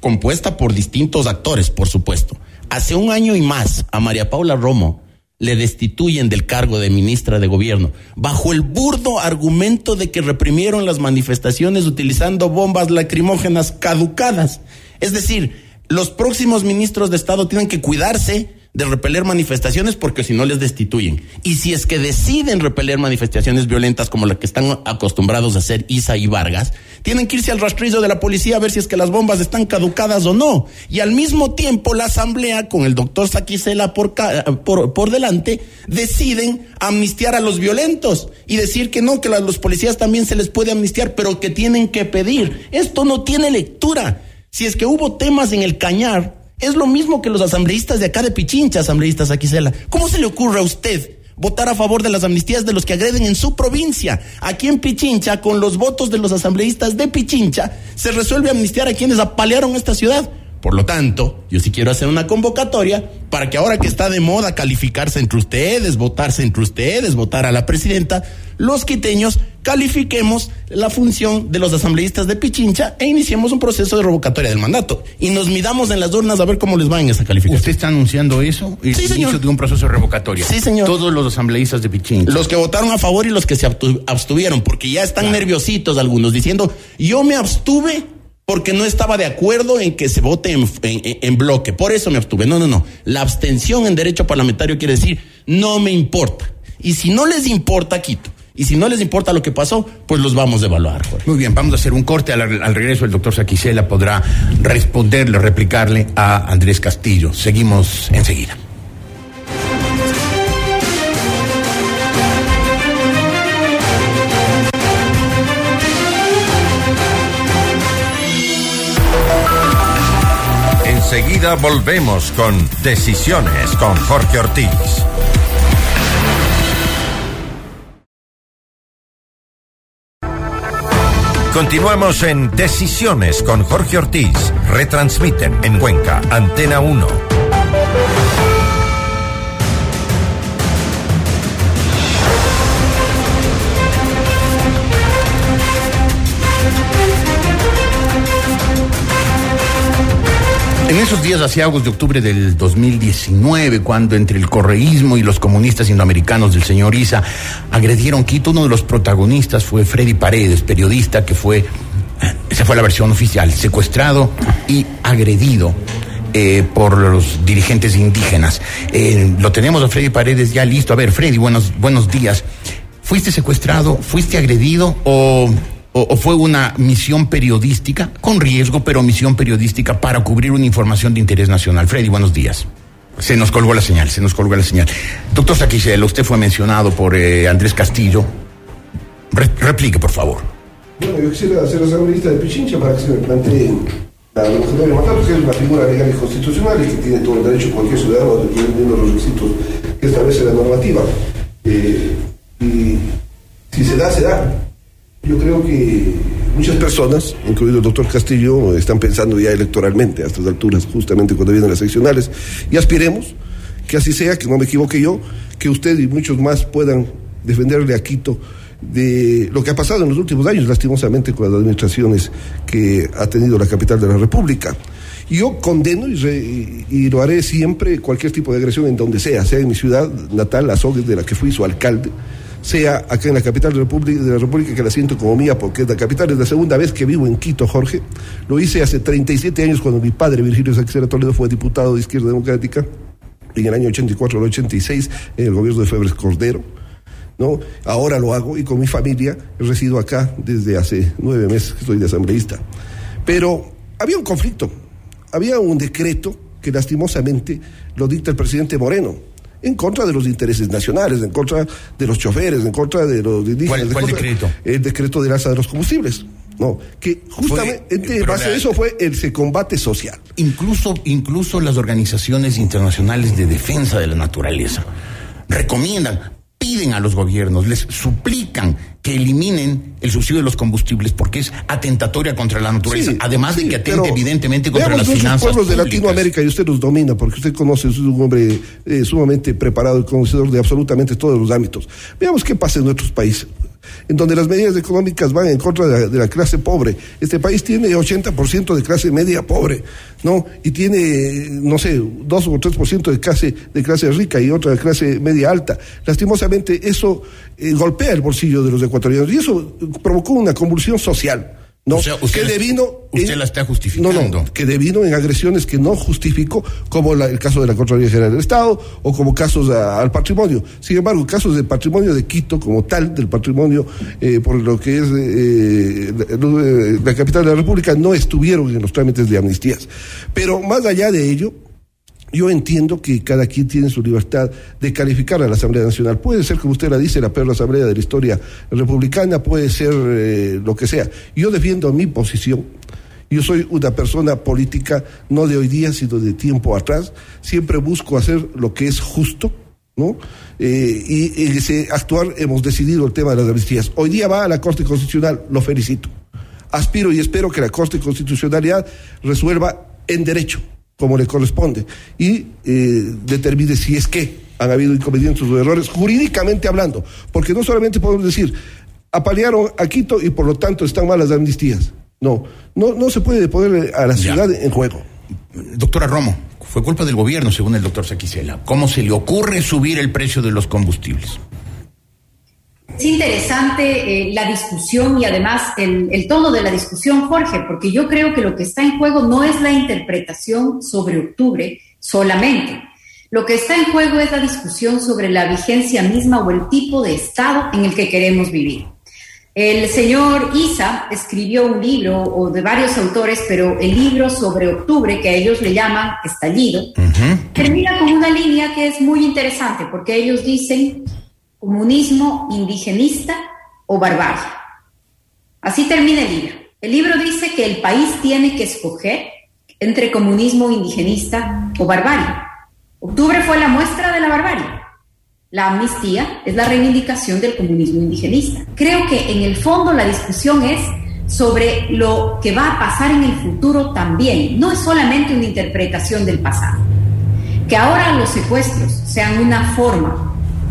compuesta por distintos actores, por supuesto, hace un año y más a María Paula Romo le destituyen del cargo de ministra de gobierno, bajo el burdo argumento de que reprimieron las manifestaciones utilizando bombas lacrimógenas caducadas. Es decir, los próximos ministros de Estado tienen que cuidarse de repeler manifestaciones porque si no les destituyen. Y si es que deciden repeler manifestaciones violentas como la que están acostumbrados a hacer Isa y Vargas, tienen que irse al rastrillo de la policía a ver si es que las bombas están caducadas o no. Y al mismo tiempo la asamblea con el doctor Saquicela por, por, por delante deciden amnistiar a los violentos y decir que no, que a los policías también se les puede amnistiar, pero que tienen que pedir. Esto no tiene lectura. Si es que hubo temas en el cañar, es lo mismo que los asambleístas de acá de Pichincha, asambleístas Aquisela. ¿Cómo se le ocurre a usted votar a favor de las amnistías de los que agreden en su provincia? Aquí en Pichincha, con los votos de los asambleístas de Pichincha, se resuelve amnistiar a quienes apalearon esta ciudad. Por lo tanto, yo sí quiero hacer una convocatoria para que ahora que está de moda calificarse entre ustedes, votarse entre ustedes, votar a la presidenta, los quiteños califiquemos la función de los asambleístas de Pichincha e iniciemos un proceso de revocatoria del mandato. Y nos midamos en las urnas a ver cómo les va en esa calificación. ¿Usted está anunciando eso? Sí, el señor. inicio de un proceso de revocatoria. Sí, señor. Todos los asambleístas de Pichincha. Los que votaron a favor y los que se abstuvieron, porque ya están claro. nerviositos algunos diciendo, yo me abstuve porque no estaba de acuerdo en que se vote en, bloque. Por eso me abstuve. No, no, no. La abstención en derecho parlamentario quiere decir no me importa. Y si no les importa, quito. Y si no les importa lo que pasó, pues los vamos a evaluar. Muy bien, vamos a hacer un corte. Al, al regreso, el doctor Saquicela podrá responderle, replicarle a Andrés Castillo. Seguimos enseguida. Enseguida volvemos con Decisiones con Jorge Ortiz. Continuamos en Decisiones con Jorge Ortiz. Retransmiten en Cuenca, Antena 1. En esos días asiagos de octubre del 2019, cuando entre el correísmo y los comunistas indoamericanos del señor Isa agredieron Quito, uno de los protagonistas fue Freddy Paredes, periodista que fue Esa fue la versión oficial. Secuestrado y agredido eh, por los dirigentes indígenas. Eh, lo tenemos a Freddy Paredes ya listo. A ver, Freddy, buenos, buenos días. ¿Fuiste secuestrado? ¿Fuiste agredido? ¿O, o, fue una misión periodística, con riesgo, pero misión periodística para cubrir una información de interés nacional? Freddy, buenos días. Se nos colgó la señal, se nos colgó la señal. Doctor Saquicela, usted fue mencionado por eh, Andrés Castillo. Re- replique, por favor. Bueno, yo quisiera hacer la lista de Pichincha para que se me plantee la revolucionaria matar, porque es una figura legal y constitucional y que tiene todo el derecho cualquier ciudadano de los requisitos que establece la normativa. Eh, y si se da, se da. Yo creo que muchas personas, incluido el doctor Castillo, están pensando ya electoralmente a estas alturas, justamente cuando vienen las seccionales, y aspiremos que así sea, que no me equivoque yo, que usted y muchos más puedan defenderle a Quito de lo que ha pasado en los últimos años, lastimosamente, con las administraciones que ha tenido la capital de la República. Yo condeno y lo haré siempre cualquier tipo de agresión en donde sea, sea en mi ciudad natal, Azogues, de la que fui su alcalde, sea acá en la capital de la, República, de la República, que la siento como mía porque es la capital, es la segunda vez que vivo en Quito, Jorge. Lo hice hace 37 años cuando mi padre, Virgilio Saquicera Toledo, fue diputado de Izquierda Democrática, en el año 84 al 86, en el gobierno de Febres Cordero. ¿no? Ahora lo hago y con mi familia resido acá desde hace nueve meses que estoy de asambleísta. Pero había un conflicto, había un decreto que lastimosamente lo dicta el presidente Moreno, en contra de los intereses nacionales, en contra de los choferes, en contra de los indígenas. ¿Cuál- en cuál contra- decreto? El decreto del alza de los combustibles. No, que justamente en pero base a eso fue el combate social. Incluso, incluso las organizaciones internacionales de defensa de la naturaleza recomiendan, piden a los gobiernos, les suplican que eliminen el subsidio de los combustibles porque es atentatoria contra la naturaleza, Sí, además de que atente pero evidentemente contra las finanzas pueblos de. Latinoamérica y usted los domina porque usted conoce, es un hombre eh, sumamente preparado y conocedor de absolutamente todos los ámbitos. Veamos qué pasa en nuestros países, en donde las medidas económicas van en contra de la, clase pobre. Este país tiene 80% de clase media pobre, ¿no? Y tiene, no sé, 2 o 3% de clase, de clase rica y otra de clase media alta. Lastimosamente, eso eh, golpea el bolsillo de los ecuatorianos y eso provocó una convulsión social. ¿No? O sea, usted que la- devino usted en- la está justificando. No, no, que devino en agresiones que no justificó, como la- el caso de la Contraloría General del Estado o como casos a- al patrimonio. Sin embargo, casos del patrimonio de Quito, como tal, del patrimonio eh, por lo que es eh, la, la capital de la República, no estuvieron en los trámites de amnistías. Pero más allá de ello, yo entiendo que cada quien tiene su libertad de calificar a la Asamblea Nacional. Puede ser, como usted la dice, la peor asamblea de la historia republicana, puede ser eh, lo que sea. Yo defiendo mi posición. Yo soy una persona política no de hoy día, sino de tiempo atrás. Siempre busco hacer lo que es justo, ¿no? Eh, y en ese actuar hemos decidido el tema de las amnistías. Hoy día va a la Corte Constitucional, lo felicito. Aspiro y espero que la Corte de Constitucionalidad resuelva en derecho, como le corresponde, y eh, determine si es que han habido inconvenientes o errores, jurídicamente hablando, porque no solamente podemos decir, apalearon a Quito y por lo tanto están mal las amnistías. No, no, no se puede poner a la Ya. ciudad en juego. Doctora Romo, fue culpa del gobierno, según el doctor Saquicela. ¿Cómo se le ocurre subir el precio de los combustibles? Es interesante eh, la discusión y además el, el tono de la discusión, Jorge, porque yo creo que lo que está en juego no es la interpretación sobre octubre solamente. Lo que está en juego es la discusión sobre la vigencia misma o el tipo de Estado en el que queremos vivir. El señor Isa escribió un libro, o de varios autores, pero el libro sobre octubre, que a ellos le llaman estallido, termina con una línea que es muy interesante, porque ellos dicen comunismo indigenista o barbarie. Así termina el libro. El libro dice que el país tiene que escoger entre comunismo indigenista o barbarie. Octubre fue la muestra de la barbarie. La amnistía es la reivindicación del comunismo indigenista. Creo que en el fondo la discusión es sobre lo que va a pasar en el futuro también. No es solamente una interpretación del pasado. Que ahora los secuestros sean una forma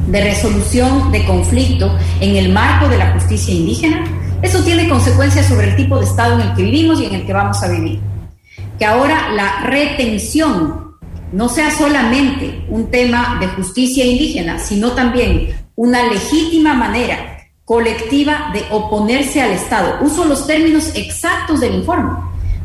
de resolución de conflicto en el marco de la justicia indígena, eso tiene consecuencias sobre el tipo de Estado en el que vivimos y en el que vamos a vivir. Que ahora la retención no sea solamente un tema de justicia indígena, sino también una legítima manera colectiva de oponerse al Estado. Uso los términos exactos del informe,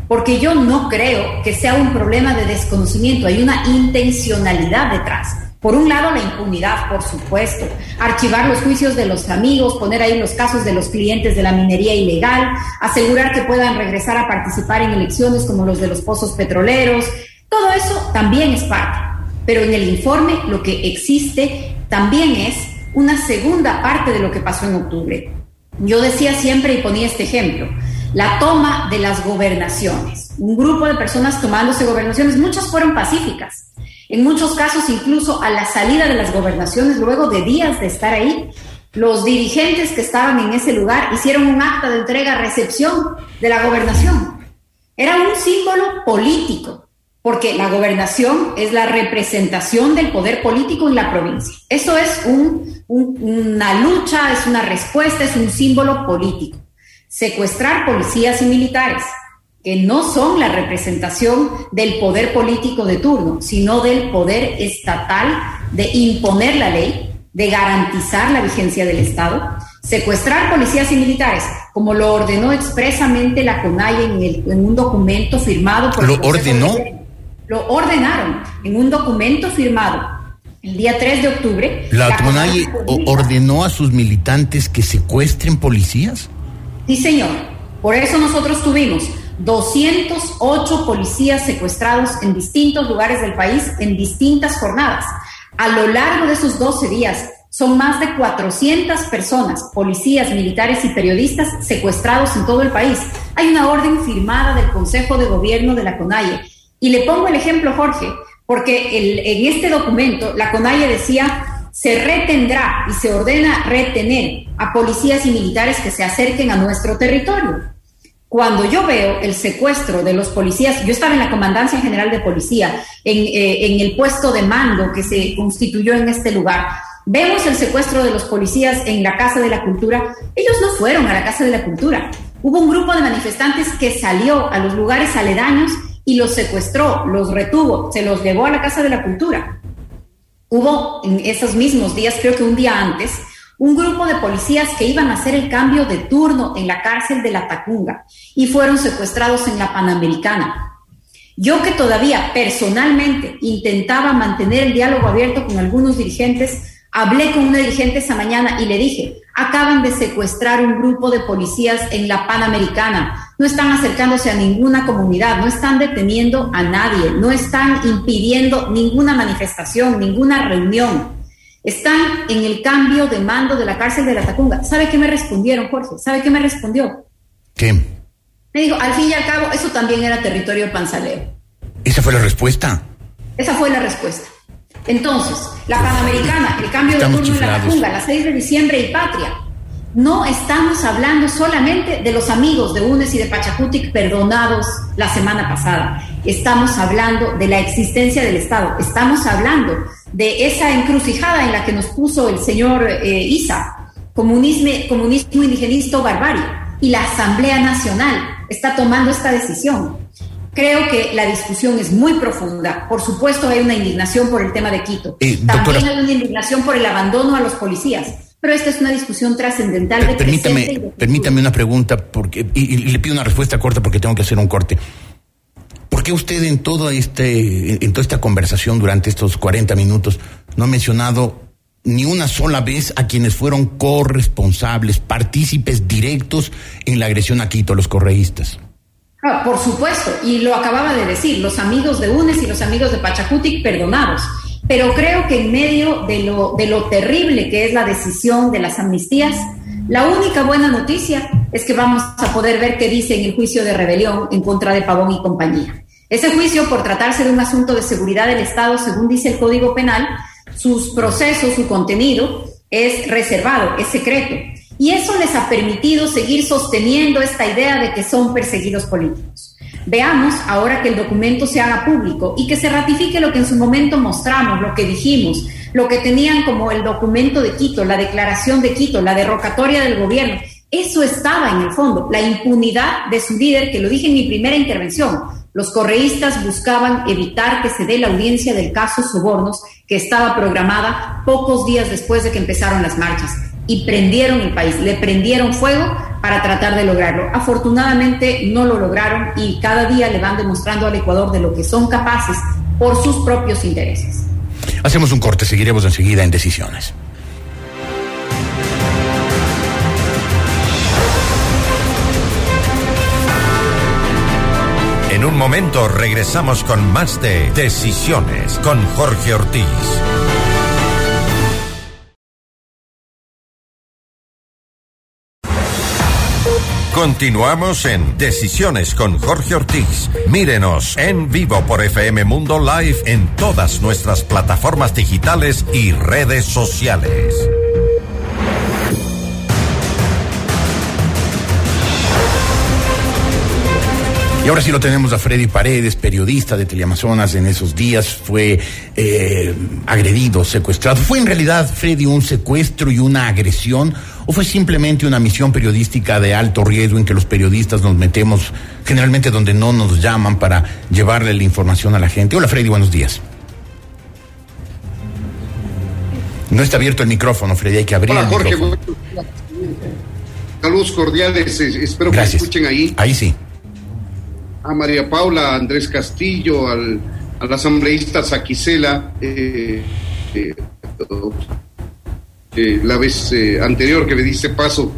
porque yo no creo que sea un problema de desconocimiento, hay una intencionalidad detrás. Por un lado, la impunidad, por supuesto, archivar los juicios de los amigos, poner ahí los casos de los clientes de la minería ilegal, asegurar que puedan regresar a participar en elecciones como los de los pozos petroleros, todo eso también es parte. Pero en el informe lo que existe también es una segunda parte de lo que pasó en octubre. Yo decía siempre y ponía este ejemplo, la toma de las gobernaciones. Un grupo de personas tomándose gobernaciones, muchas fueron pacíficas en muchos casos, incluso a la salida de las gobernaciones, luego de días de estar ahí, los dirigentes que estaban en ese lugar hicieron un acta de entrega-recepción de la gobernación. Era un símbolo político, porque la gobernación es la representación del poder político en la provincia. Eso es una lucha, es una respuesta, es un símbolo político. Secuestrar policías y militares, que no son la representación del poder político de turno, sino del poder estatal de imponer la ley, de garantizar la vigencia del Estado, secuestrar policías y militares, como lo ordenó expresamente la CONAI en, un documento firmado por... ¿Lo ordenó? lo ordenaron en un documento firmado el día 3 de octubre. ¿La, la CONAI ordenó a sus militantes que secuestren policías? Sí, señor. Por eso nosotros tuvimos 208 policías secuestrados en distintos lugares del país en distintas jornadas. A lo largo de esos 12 días, son más de 400 personas, policías, militares y periodistas secuestrados en todo el país. Hay una orden firmada del Consejo de Gobierno de la CONAIE. Y le pongo el ejemplo, Jorge, porque en este documento la CONAIE decía se retendrá y se ordena retener a policías y militares que se acerquen a nuestro territorio. Cuando yo veo el secuestro de los policías, yo estaba en la Comandancia General de Policía, en, eh, en el puesto de mando que se constituyó en este lugar, vemos el secuestro de los policías en la Casa de la Cultura. Ellos no fueron a la Casa de la Cultura. Hubo un grupo de manifestantes que salió a los lugares aledaños y los secuestró, los retuvo, se los llevó a la Casa de la Cultura. Hubo en esos mismos días, creo que un día antes, un grupo de policías que iban a hacer el cambio de turno en la cárcel de la Tacunga y fueron secuestrados en la Panamericana. Yo que todavía personalmente intentaba mantener el diálogo abierto con algunos dirigentes, hablé con una dirigente esa mañana y le dije, acaban de secuestrar un grupo de policías en la Panamericana, no están acercándose a ninguna comunidad, no están deteniendo a nadie, no están impidiendo ninguna manifestación, ninguna reunión están en el cambio de mando de la cárcel de la Tacunga. ¿Sabe qué me respondieron, Jorge? ¿Sabe qué me respondió? ¿Qué? Me dijo, al fin y al cabo, eso también era territorio panzaleo. ¿Esa fue la respuesta? Esa fue la respuesta. Entonces, la Panamericana, el cambio de turno en la Tacunga, la 6 de diciembre y Patria. No estamos hablando solamente de los amigos de UNES y de Pachacutic perdonados la semana pasada. Estamos hablando de la existencia del Estado. Estamos hablando de esa encrucijada en la que nos puso el señor eh, Isa, comunismo, comunismo indigenista o barbarie, y la Asamblea Nacional está tomando esta decisión. Creo que la discusión es muy profunda. Por supuesto, hay una indignación por el tema de Quito. Eh, También hay una indignación por el abandono a los policías. Pero esta es una discusión trascendental de permítame, permítame una pregunta porque y, le pido una respuesta corta porque tengo que hacer un corte. ¿Por qué usted en todo este, en toda esta conversación durante estos 40 minutos no ha mencionado ni una sola vez a quienes fueron corresponsables, partícipes directos en la agresión a Quito, los correístas? Ah, por supuesto, y lo acababa de decir, los amigos de UNES y los amigos de Pachacutic perdonados. Pero creo que en medio de lo, de lo terrible que es la decisión de las amnistías, la única buena noticia es que vamos a poder ver qué dice en el juicio de rebelión en contra de Pavón y compañía. Ese juicio, por tratarse de un asunto de seguridad del Estado, según dice el Código Penal, sus procesos, su contenido es reservado, es secreto. Y eso les ha permitido seguir sosteniendo esta idea de que son perseguidos políticos. Veamos ahora que el documento se haga público y que se ratifique lo que en su momento mostramos, lo que dijimos, lo que tenían como el documento de Quito, la declaración de Quito, la derrocatoria del gobierno. Eso estaba en el fondo, la impunidad de su líder, que lo dije en mi primera intervención. Los correístas buscaban evitar que se dé la audiencia del caso Sobornos, que estaba programada pocos días después de que empezaron las marchas. y prendieron el país, le prendieron fuego para tratar de lograrlo. Afortunadamente no lo lograron y cada día le van demostrando al Ecuador de lo que son capaces por sus propios intereses. Hacemos un corte, seguiremos enseguida en decisiones. Un momento regresamos con más de Decisiones con Jorge Ortiz. Continuamos en Decisiones con Jorge Ortiz. Mírenos en vivo por FM Mundo Live en todas nuestras plataformas digitales y redes sociales. Y ahora sí lo tenemos a Freddy Paredes, periodista de Teleamazonas. En esos días fue eh, agredido, secuestrado. ¿Fue en realidad, Freddy, un secuestro y una agresión? ¿O fue simplemente una misión periodística de alto riesgo en que los periodistas nos metemos generalmente donde no nos llaman para llevarle la información a la gente? Hola, Freddy, buenos días. No está abierto el micrófono, Freddy, hay que abrir Hola, el Jorge, micrófono. Saludos cordiales, espero que Gracias. me escuchen ahí. Ahí sí. A María Paula, a Andrés Castillo, al, al asambleísta Saquicela, eh, eh, eh, la vez eh, anterior que le diste paso.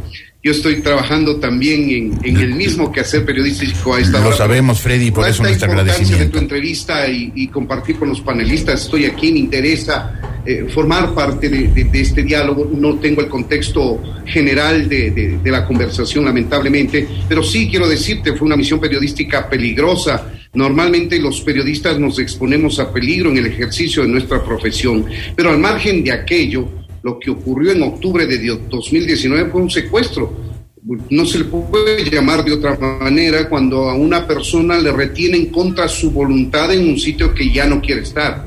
Yo estoy trabajando también en, en el mismo quehacer periodístico a esta Lo hora. sabemos, Freddy, y por eso nuestro importancia de tu agradecimiento. entrevista y, y compartir con los panelistas. Estoy aquí, me interesa eh, formar parte de, de- de este diálogo. No tengo el contexto general de, de- de la conversación, lamentablemente, pero sí quiero decirte, fue una misión periodística peligrosa. Normalmente los periodistas nos exponemos a peligro en el ejercicio de nuestra profesión, pero al margen de aquello, lo que ocurrió en octubre de 2019 fue un secuestro no se le puede llamar de otra manera cuando a una persona le retienen contra su voluntad en un sitio que ya no quiere estar.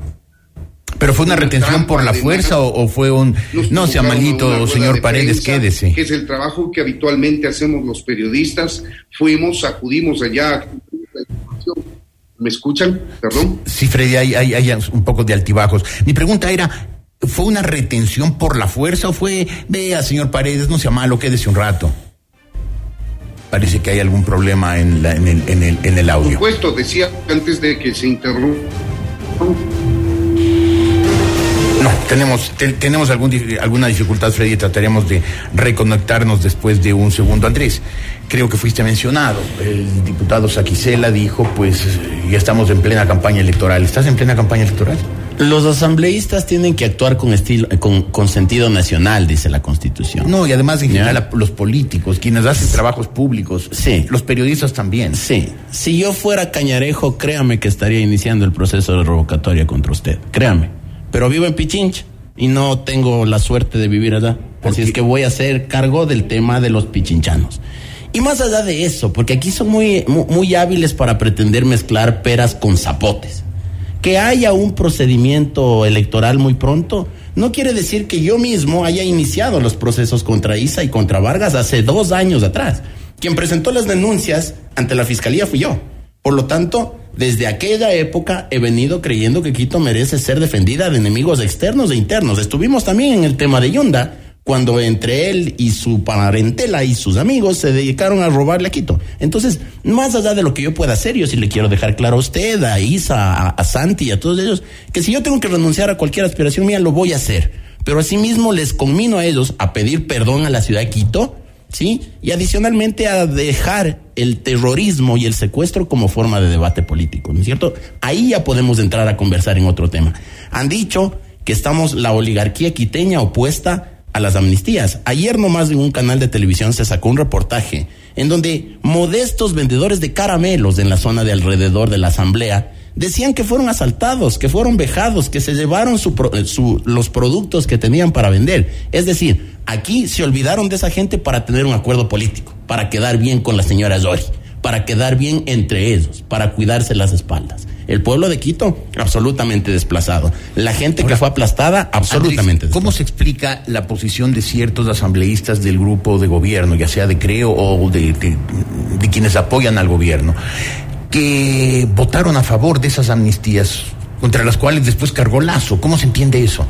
¿Pero fue una Una retención por la fuerza o, o fue un... No sea malito, señor de Paredes, prensa, quédese. Que es el trabajo que habitualmente hacemos los periodistas. Fuimos, acudimos allá. ¿Me escuchan? Perdón. Sí, Freddy, hay, hay, hay un poco de altibajos. Mi pregunta era, ¿fue una retención por la fuerza o fue, vea, señor Paredes, no sea malo, quédese un rato? Parece que hay algún problema en, la- en, el, en, el, en el Por audio. supuesto, decía antes de que se interrumpa. No, tenemos, te- tenemos algún, alguna dificultad, Freddy, trataremos de reconectarnos después de un segundo. Andrés, creo que fuiste mencionado. El diputado Saquicela dijo, pues eh, ya estamos en plena campaña electoral. ¿Estás en plena campaña electoral? Los asambleístas tienen que actuar con, estilo, eh, con, con sentido nacional, dice la Constitución. No, y además en general a- los políticos, quienes hacen trabajos públicos, Sí. los periodistas también. Sí, si yo fuera Cañarejo, créame que estaría iniciando el proceso de revocatoria contra usted, créame. Pero vivo en Pichincha y no tengo la suerte de vivir allá. Así es que voy a hacer cargo del tema de los pichinchanos. Y más allá de eso, porque aquí son muy, muy, muy hábiles para pretender mezclar peras con zapotes. Que haya un procedimiento electoral muy pronto no quiere decir que yo mismo haya iniciado los procesos contra Isa y contra Vargas hace dos años atrás. Quien presentó las denuncias ante la fiscalía fui yo. Por lo tanto, desde aquella época he venido creyendo que Quito merece ser defendida de enemigos externos e internos. Estuvimos también en el tema de Yunda, cuando entre él y su parentela y sus amigos se dedicaron a robarle a Quito. Entonces, más allá de lo que yo pueda hacer, yo sí le quiero dejar claro a usted, a Isa, a, a Santi a todos ellos, que si yo tengo que renunciar a cualquier aspiración mía, lo voy a hacer. Pero asimismo les conmino a ellos a pedir perdón a la ciudad de Quito, ¿sí? Y adicionalmente a dejar el terrorismo y el secuestro como forma de debate político, ¿no es cierto? Ahí ya podemos entrar a conversar en otro tema. Han dicho que estamos la oligarquía quiteña opuesta a las amnistías. Ayer nomás en un canal de televisión se sacó un reportaje en donde modestos vendedores de caramelos en la zona de alrededor de la asamblea decían que fueron asaltados, que fueron vejados, que se llevaron su eh, los productos que tenían para vender. Es decir, aquí se olvidaron de esa gente para tener un acuerdo político, para quedar bien con la señora Zori, para quedar bien entre ellos, para cuidarse las espaldas. El pueblo de Quito, absolutamente desplazado. La gente que fue aplastada, absolutamente Andrés, ¿Cómo se explica la posición de ciertos asambleístas del grupo de gobierno, ya sea de Creo o de, de- de quienes apoyan al gobierno, que votaron a favor de esas amnistías contra las cuales después cargó Lazo? ¿Cómo se entiende eso?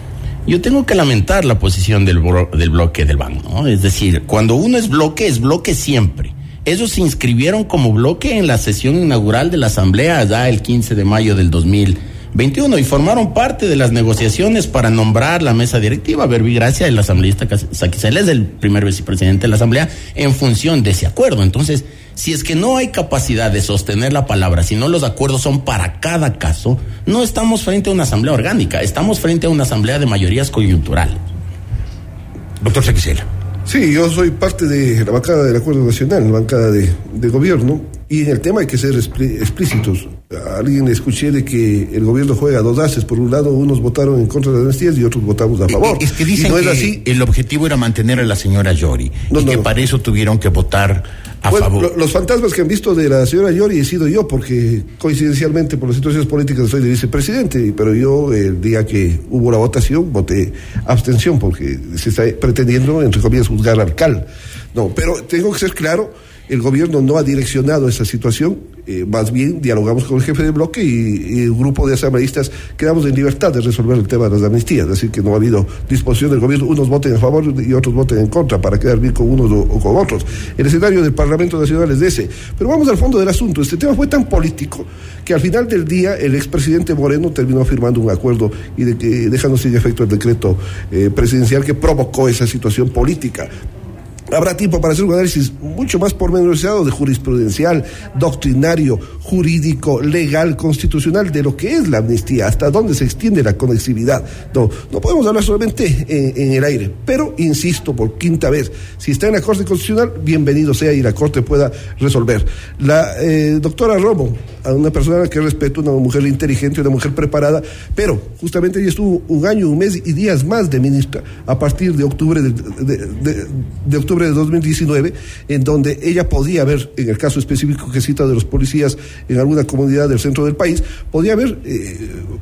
Yo tengo que lamentar la posición del, del bloque del BAN, ¿no? Es decir, cuando uno es bloque, es bloque siempre. Ellos se inscribieron como bloque en la sesión inaugural de la Asamblea ya el 15 de mayo del 2021 y formaron parte de las negociaciones para nombrar la mesa directiva. Gracia, el asambleísta Saquicel, es el primer vicepresidente de la Asamblea en función de ese acuerdo. Entonces, si es que no hay capacidad de sostener la palabra, si no los acuerdos son para cada caso, no estamos frente a una asamblea orgánica, estamos frente a una asamblea de mayorías coyunturales. Doctor Saquicela. Sí, yo soy parte de la bancada del Acuerdo Nacional, la bancada de, gobierno, y en el tema hay que ser explícitos. A alguien escuché de que el gobierno juega dos haces. Por un lado, unos votaron en contra de las amnistías y otros votamos a favor. Es que dicen que así. el objetivo era mantener a la señora Yori y que para eso tuvieron que votar a favor. los fantasmas que han visto de la señora Yori he sido yo, porque coincidencialmente por las situaciones políticas soy de vicepresidente, pero yo el día que hubo la votación voté abstención porque se está pretendiendo, entre comillas, juzgar al cal. No, pero tengo que ser claro el gobierno no ha direccionado esa situación, eh, más bien dialogamos con el jefe de bloque y, el grupo de asambleístas quedamos en libertad de resolver el tema de las amnistías, decir, que no ha habido disposición del gobierno, unos voten a favor y otros voten en contra para quedar bien con unos o, con otros. El escenario del Parlamento Nacional es de ese. Pero vamos al fondo del asunto. Este tema fue tan político que al final del día el expresidente Moreno terminó firmando un acuerdo y de, dejando sin efecto el decreto eh, presidencial que provocó esa situación política. Habrá tiempo para hacer un análisis mucho más pormenorizado de jurisprudencial, doctrinario, jurídico, legal, constitucional de lo que es la amnistía, hasta dónde se extiende la conexividad. No, no podemos hablar solamente en, el aire, pero insisto por quinta vez, si está en la Corte Constitucional, bienvenido sea y la Corte pueda resolver. La eh, doctora Romo, a una persona que respeto, una mujer inteligente, una mujer preparada, pero justamente ella estuvo un año, un mes y días más de ministra a partir de octubre de octubre de 2019, en donde ella podía haber, en el caso específico que cita de los policías en alguna comunidad del centro del país, podía haber eh,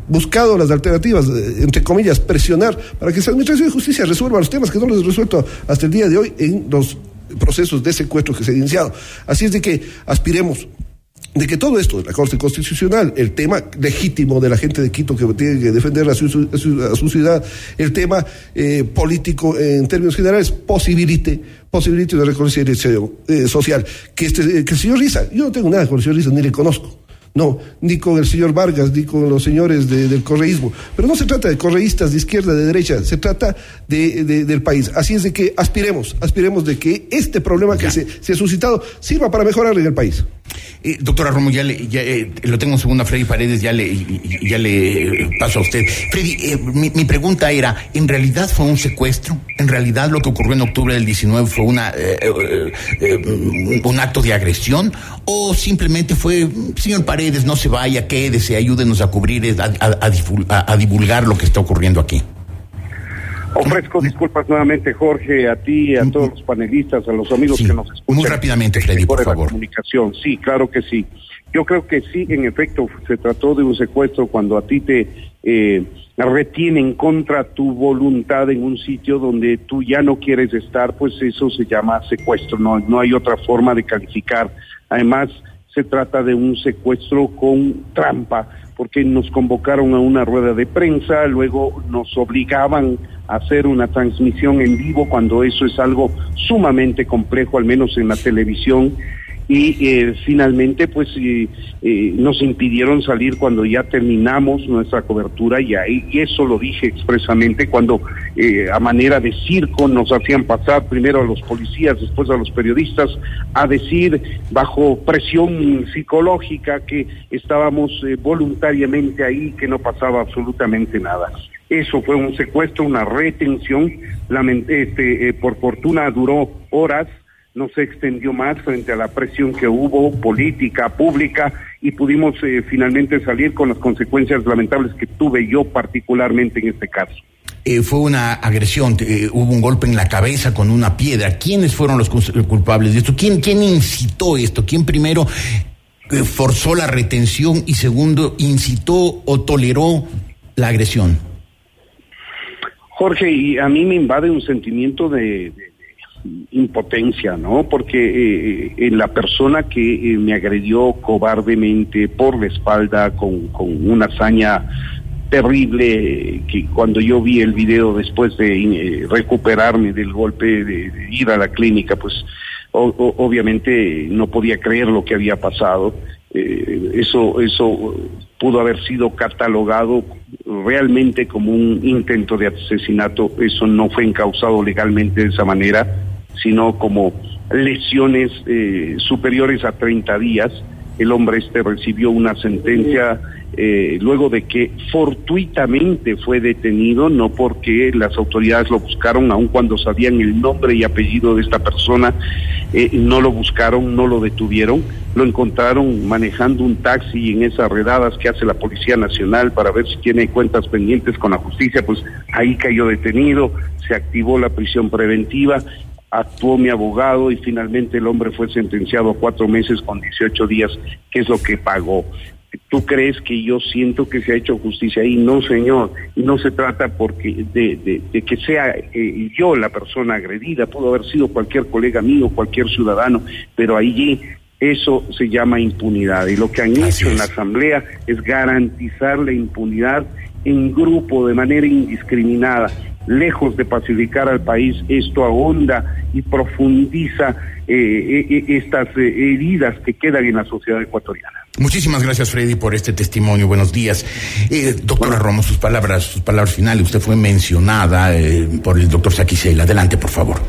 buscado las alternativas, eh, entre comillas, presionar para que esa Administración de Justicia resuelva los temas que no les ha resuelto hasta el día de hoy en los procesos de secuestro que se han iniciado. Así es de que aspiremos de que todo esto, la Corte Constitucional, el tema legítimo de la gente de Quito que tiene que defender a su, a su, ciudad, el tema eh, político en términos generales, posibilite, posibilite una reconciliación eh, social. Que, este, que el señor Risa, yo no tengo nada con el señor Risa, ni le conozco. No, ni con el señor Vargas, ni con los señores del correísmo. Pero no se trata de correístas de izquierda, de derecha, se trata de, del país. Así es de que aspiremos, aspiremos de que este problema que se, se, ha suscitado sirva para mejorar en el país. Eh, doctora Romo, ya, le, ya eh, lo tengo en segunda, Freddy Paredes, ya le, ya le paso a usted. Freddy, eh, mi, mi, pregunta era, ¿en realidad fue un secuestro? ¿En realidad lo que ocurrió en octubre del 19 fue una, un acto de agresión? ¿O simplemente fue, señor Paredes, no se vaya, quédese, ayúdenos a cubrir, a, a divulgar lo que está ocurriendo aquí? Ofrezco disculpas nuevamente, Jorge, a ti, a todos los panelistas, a los amigos que nos escuchan. Muy rápidamente, Freddy, por favor. comunicación, sí, claro que sí. Yo creo que sí, en efecto, se trató de un secuestro cuando a ti te eh, retienen contra tu voluntad en un sitio donde tú ya no quieres estar, pues eso se llama secuestro, no, no hay otra forma de calificar. Además, se trata de un secuestro con trampa, porque nos convocaron a una rueda de prensa, luego nos obligaban hacer una transmisión en vivo cuando eso es algo sumamente complejo, al menos en la televisión, y eh, finalmente pues eh, eh, nos impidieron salir cuando ya terminamos nuestra cobertura y ahí y eso lo dije expresamente cuando a manera de circo nos hacían pasar primero a los policías después a los periodistas a decir bajo presión psicológica que estábamos voluntariamente ahí que no pasaba absolutamente nada eso fue un secuestro, una retención. Este, eh, por fortuna duró horas, no se extendió más frente a la presión que hubo política, pública, y pudimos eh, finalmente salir con las consecuencias lamentables que tuve yo particularmente en este caso. Eh, fue una agresión, hubo un golpe en la cabeza con una piedra. ¿Quiénes fueron los culpables de esto? ¿Quién, quién incitó esto? ¿Quién primero forzó la retención y segundo incitó o toleró la agresión? Jorge, y a mí me invade un sentimiento de, impotencia, ¿no? Porque eh, eh, la persona que eh, me agredió cobardemente por la espalda con, con una hazaña terrible que cuando yo vi el video después de eh, recuperarme del golpe de, ir a la clínica, pues o, obviamente no podía creer lo que había pasado. Eh, eso, eso pudo haber sido catalogado realmente como un intento de asesinato. Eso no fue encausado legalmente de esa manera, sino como lesiones eh, superiores a 30 días. El hombre este recibió una sentencia eh, luego de que fortuitamente fue detenido, no porque las autoridades lo buscaron, aun cuando sabían el nombre y apellido de esta persona, eh, no lo buscaron, no lo detuvieron, lo encontraron manejando un taxi en esas redadas que hace la Policía Nacional para ver si tiene cuentas pendientes con la justicia, pues ahí cayó detenido, se activó la prisión preventiva actuó mi abogado y finalmente el hombre fue sentenciado a cuatro meses con 18 días, que es lo que pagó. ¿Tú crees que yo siento que se ha hecho justicia ahí? No, señor. Y no se trata porque de, de, de que sea eh, yo la persona agredida, pudo haber sido cualquier colega mío, cualquier ciudadano, pero allí eso se llama impunidad. Y lo que han Así hecho es. en la Asamblea es garantizar la impunidad en grupo, de manera indiscriminada lejos de pacificar al país, esto ahonda y profundiza eh, eh, estas eh, heridas que quedan en la sociedad ecuatoriana. Muchísimas gracias, Freddy, por este testimonio. Buenos días. Eh, doctora bueno. Romo, sus palabras, sus palabras finales. Usted fue mencionada eh, por el doctor Saquicela. Adelante, por favor.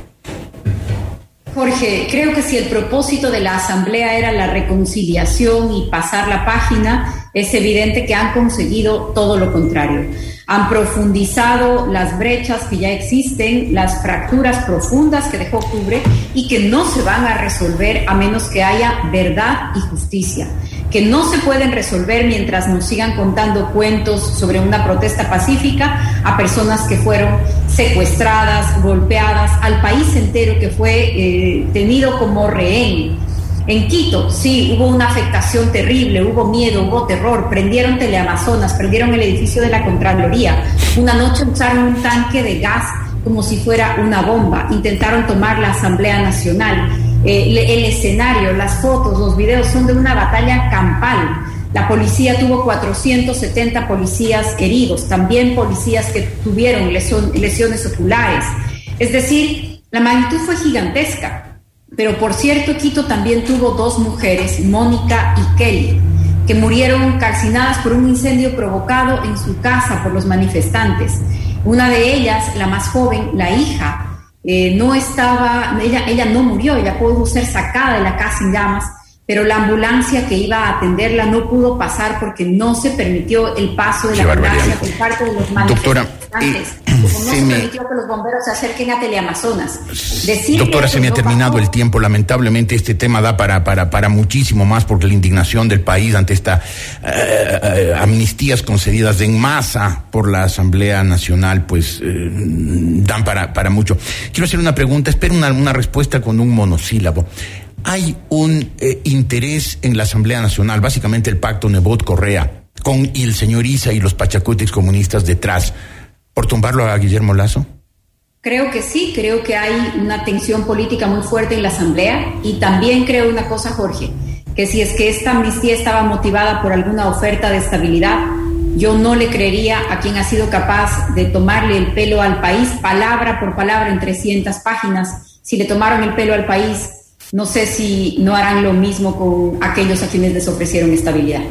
Jorge, creo que si el propósito de la Asamblea era la reconciliación y pasar la página, es evidente que han conseguido todo lo contrario. Han profundizado las brechas que ya existen, las fracturas profundas que dejó octubre y que no se van a resolver a menos que haya verdad y justicia que no se pueden resolver mientras nos sigan contando cuentos sobre una protesta pacífica a personas que fueron secuestradas, golpeadas, al país entero que fue eh, tenido como rehén. En Quito, sí, hubo una afectación terrible, hubo miedo, hubo terror, prendieron Teleamazonas, prendieron el edificio de la Contraloría. Una noche usaron un tanque de gas como si fuera una bomba, intentaron tomar la Asamblea Nacional eh, el escenario, las fotos, los videos son de una batalla campal. La policía tuvo 470 policías heridos, también policías que tuvieron lesiones oculares. Es decir, la magnitud fue gigantesca. Pero por cierto, Quito también tuvo dos mujeres, Mónica y Kelly, que murieron calcinadas por un incendio provocado en su casa por los manifestantes. Una de ellas, la más joven, la hija, eh, no estaba, ella, ella no murió, ella pudo ser sacada de la casa en llamas, pero la ambulancia que iba a atenderla no pudo pasar porque no se permitió el paso de Qué la barbaridad. ambulancia por parte de los Doctora, manifestantes. eh, como no se me- permitió que los bomberos se acerquen a Teleamazonas. Doctora, se me ha terminado pasó- el tiempo. Lamentablemente este tema da para, para, para muchísimo más porque la indignación del país ante esta eh, eh, amnistías concedidas en masa por la Asamblea Nacional, pues eh, dan para, para mucho. Quiero hacer una pregunta, espero una, una respuesta con un monosílabo. Hay un eh, interés en la Asamblea Nacional, básicamente el pacto Nebot-Correa, con el señor Isa y los pachacutis comunistas detrás, por tumbarlo a Guillermo Lazo. Creo que sí, creo que hay una tensión política muy fuerte en la Asamblea y también creo una cosa, Jorge, que si es que esta amnistía estaba motivada por alguna oferta de estabilidad, yo no le creería a quien ha sido capaz de tomarle el pelo al país, palabra por palabra en 300 páginas. Si le tomaron el pelo al país, no sé si no harán lo mismo con aquellos a quienes les ofrecieron estabilidad.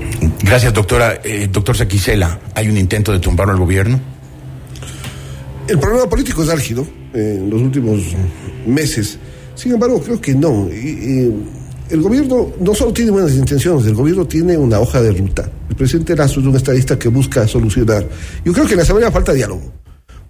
Gracias, doctora. Eh, doctor Saquicela, ¿hay un intento de tumbarlo al gobierno? El problema político es álgido eh, en los últimos meses. Sin embargo, creo que no. Y, y el gobierno no solo tiene buenas intenciones, el gobierno tiene una hoja de ruta. El presidente Lazo es un estadista que busca solucionar. Yo creo que en la Asamblea falta diálogo.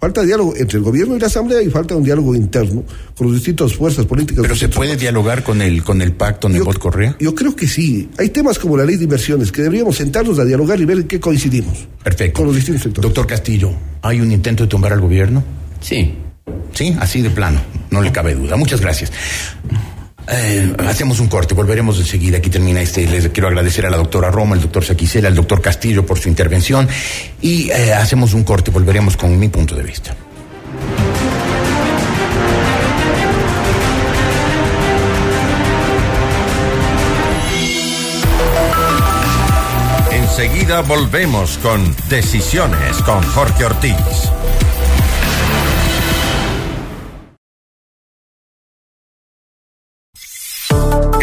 Falta diálogo entre el gobierno y la Asamblea y falta un diálogo interno con las distintas fuerzas políticas. Pero se puede dialogar con el con el pacto Nebot Correa. Yo creo que sí. Hay temas como la ley de inversiones que deberíamos sentarnos a dialogar y ver en qué coincidimos. Perfecto. Con los distintos sectores. Doctor Castillo, ¿hay un intento de tumbar al gobierno? Sí. Sí, así de plano, no le cabe duda. Muchas gracias. Eh, hacemos un corte, volveremos enseguida. Aquí termina este. Les quiero agradecer a la doctora Roma, al doctor Saquicela, al doctor Castillo por su intervención. Y eh, hacemos un corte, volveremos con mi punto de vista. Enseguida volvemos con Decisiones con Jorge Ortiz.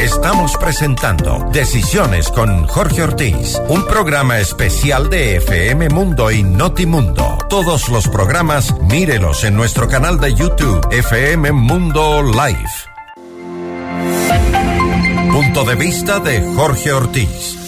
Estamos presentando Decisiones con Jorge Ortiz, un programa especial de FM Mundo y Notimundo. Todos los programas, mírelos en nuestro canal de YouTube, FM Mundo Live. Punto de vista de Jorge Ortiz.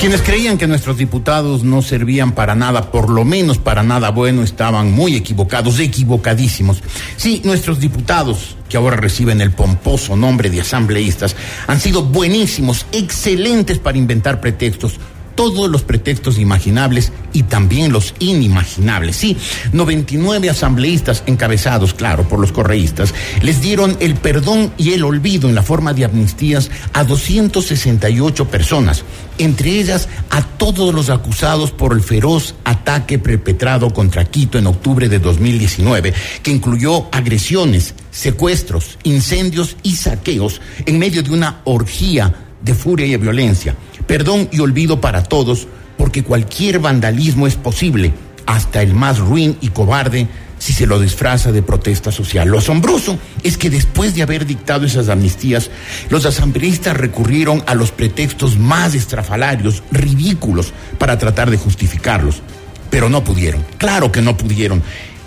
Quienes creían que nuestros diputados no servían para nada, por lo menos para nada bueno, estaban muy equivocados, equivocadísimos. Sí, nuestros diputados, que ahora reciben el pomposo nombre de asambleístas, han sido buenísimos, excelentes para inventar pretextos todos los pretextos imaginables y también los inimaginables. Sí, 99 asambleístas encabezados, claro, por los correístas, les dieron el perdón y el olvido en la forma de amnistías a 268 personas, entre ellas a todos los acusados por el feroz ataque perpetrado contra Quito en octubre de 2019, que incluyó agresiones, secuestros, incendios y saqueos en medio de una orgía de furia y violencia. Perdón y olvido para todos, porque cualquier vandalismo es posible, hasta el más ruin y cobarde, si se lo disfraza de protesta social. Lo asombroso es que después de haber dictado esas amnistías, los asambleístas recurrieron a los pretextos más estrafalarios, ridículos, para tratar de justificarlos. Pero no pudieron, claro que no pudieron.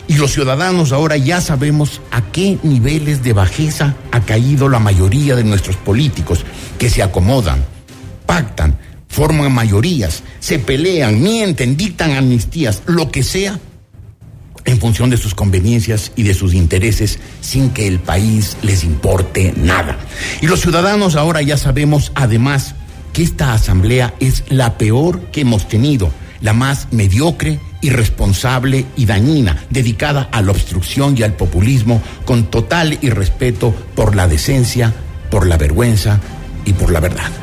Y los ciudadanos ahora ya sabemos a qué niveles de bajeza ha caído la mayoría de nuestros políticos, que se acomodan, pactan, forman mayorías, se pelean, mienten, dictan amnistías, lo que sea, en función de sus conveniencias y de sus intereses, sin que el país les importe nada. Y los ciudadanos ahora ya sabemos, además, que esta asamblea es la peor que hemos tenido, la más mediocre irresponsable y dañina, dedicada a la obstrucción y al populismo, con total irrespeto por la decencia, por la vergüenza y por la verdad.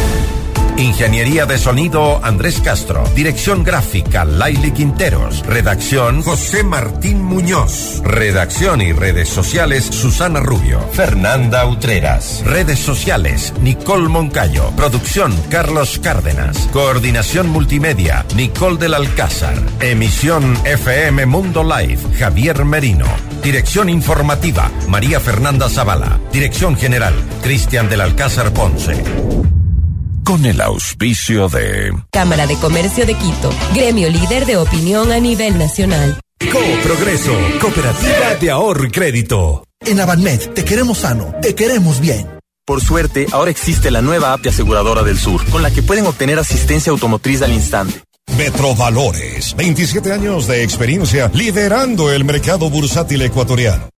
Ingeniería de sonido Andrés Castro. Dirección gráfica Laili Quinteros. Redacción José Martín Muñoz. Redacción y redes sociales Susana Rubio. Fernanda Utreras. Redes sociales Nicole Moncayo. Producción Carlos Cárdenas. Coordinación multimedia Nicole del Alcázar. Emisión FM Mundo Live Javier Merino. Dirección informativa María Fernanda Zavala. Dirección general Cristian del Alcázar Ponce con el auspicio de Cámara de Comercio de Quito, gremio líder de opinión a nivel nacional. Co-Progreso, Cooperativa de Ahorro y Crédito. En Avanmed te queremos sano, te queremos bien. Por suerte, ahora existe la nueva app de aseguradora del sur, con la que pueden obtener asistencia automotriz al instante. Metrovalores, 27 años de experiencia liderando el mercado bursátil ecuatoriano.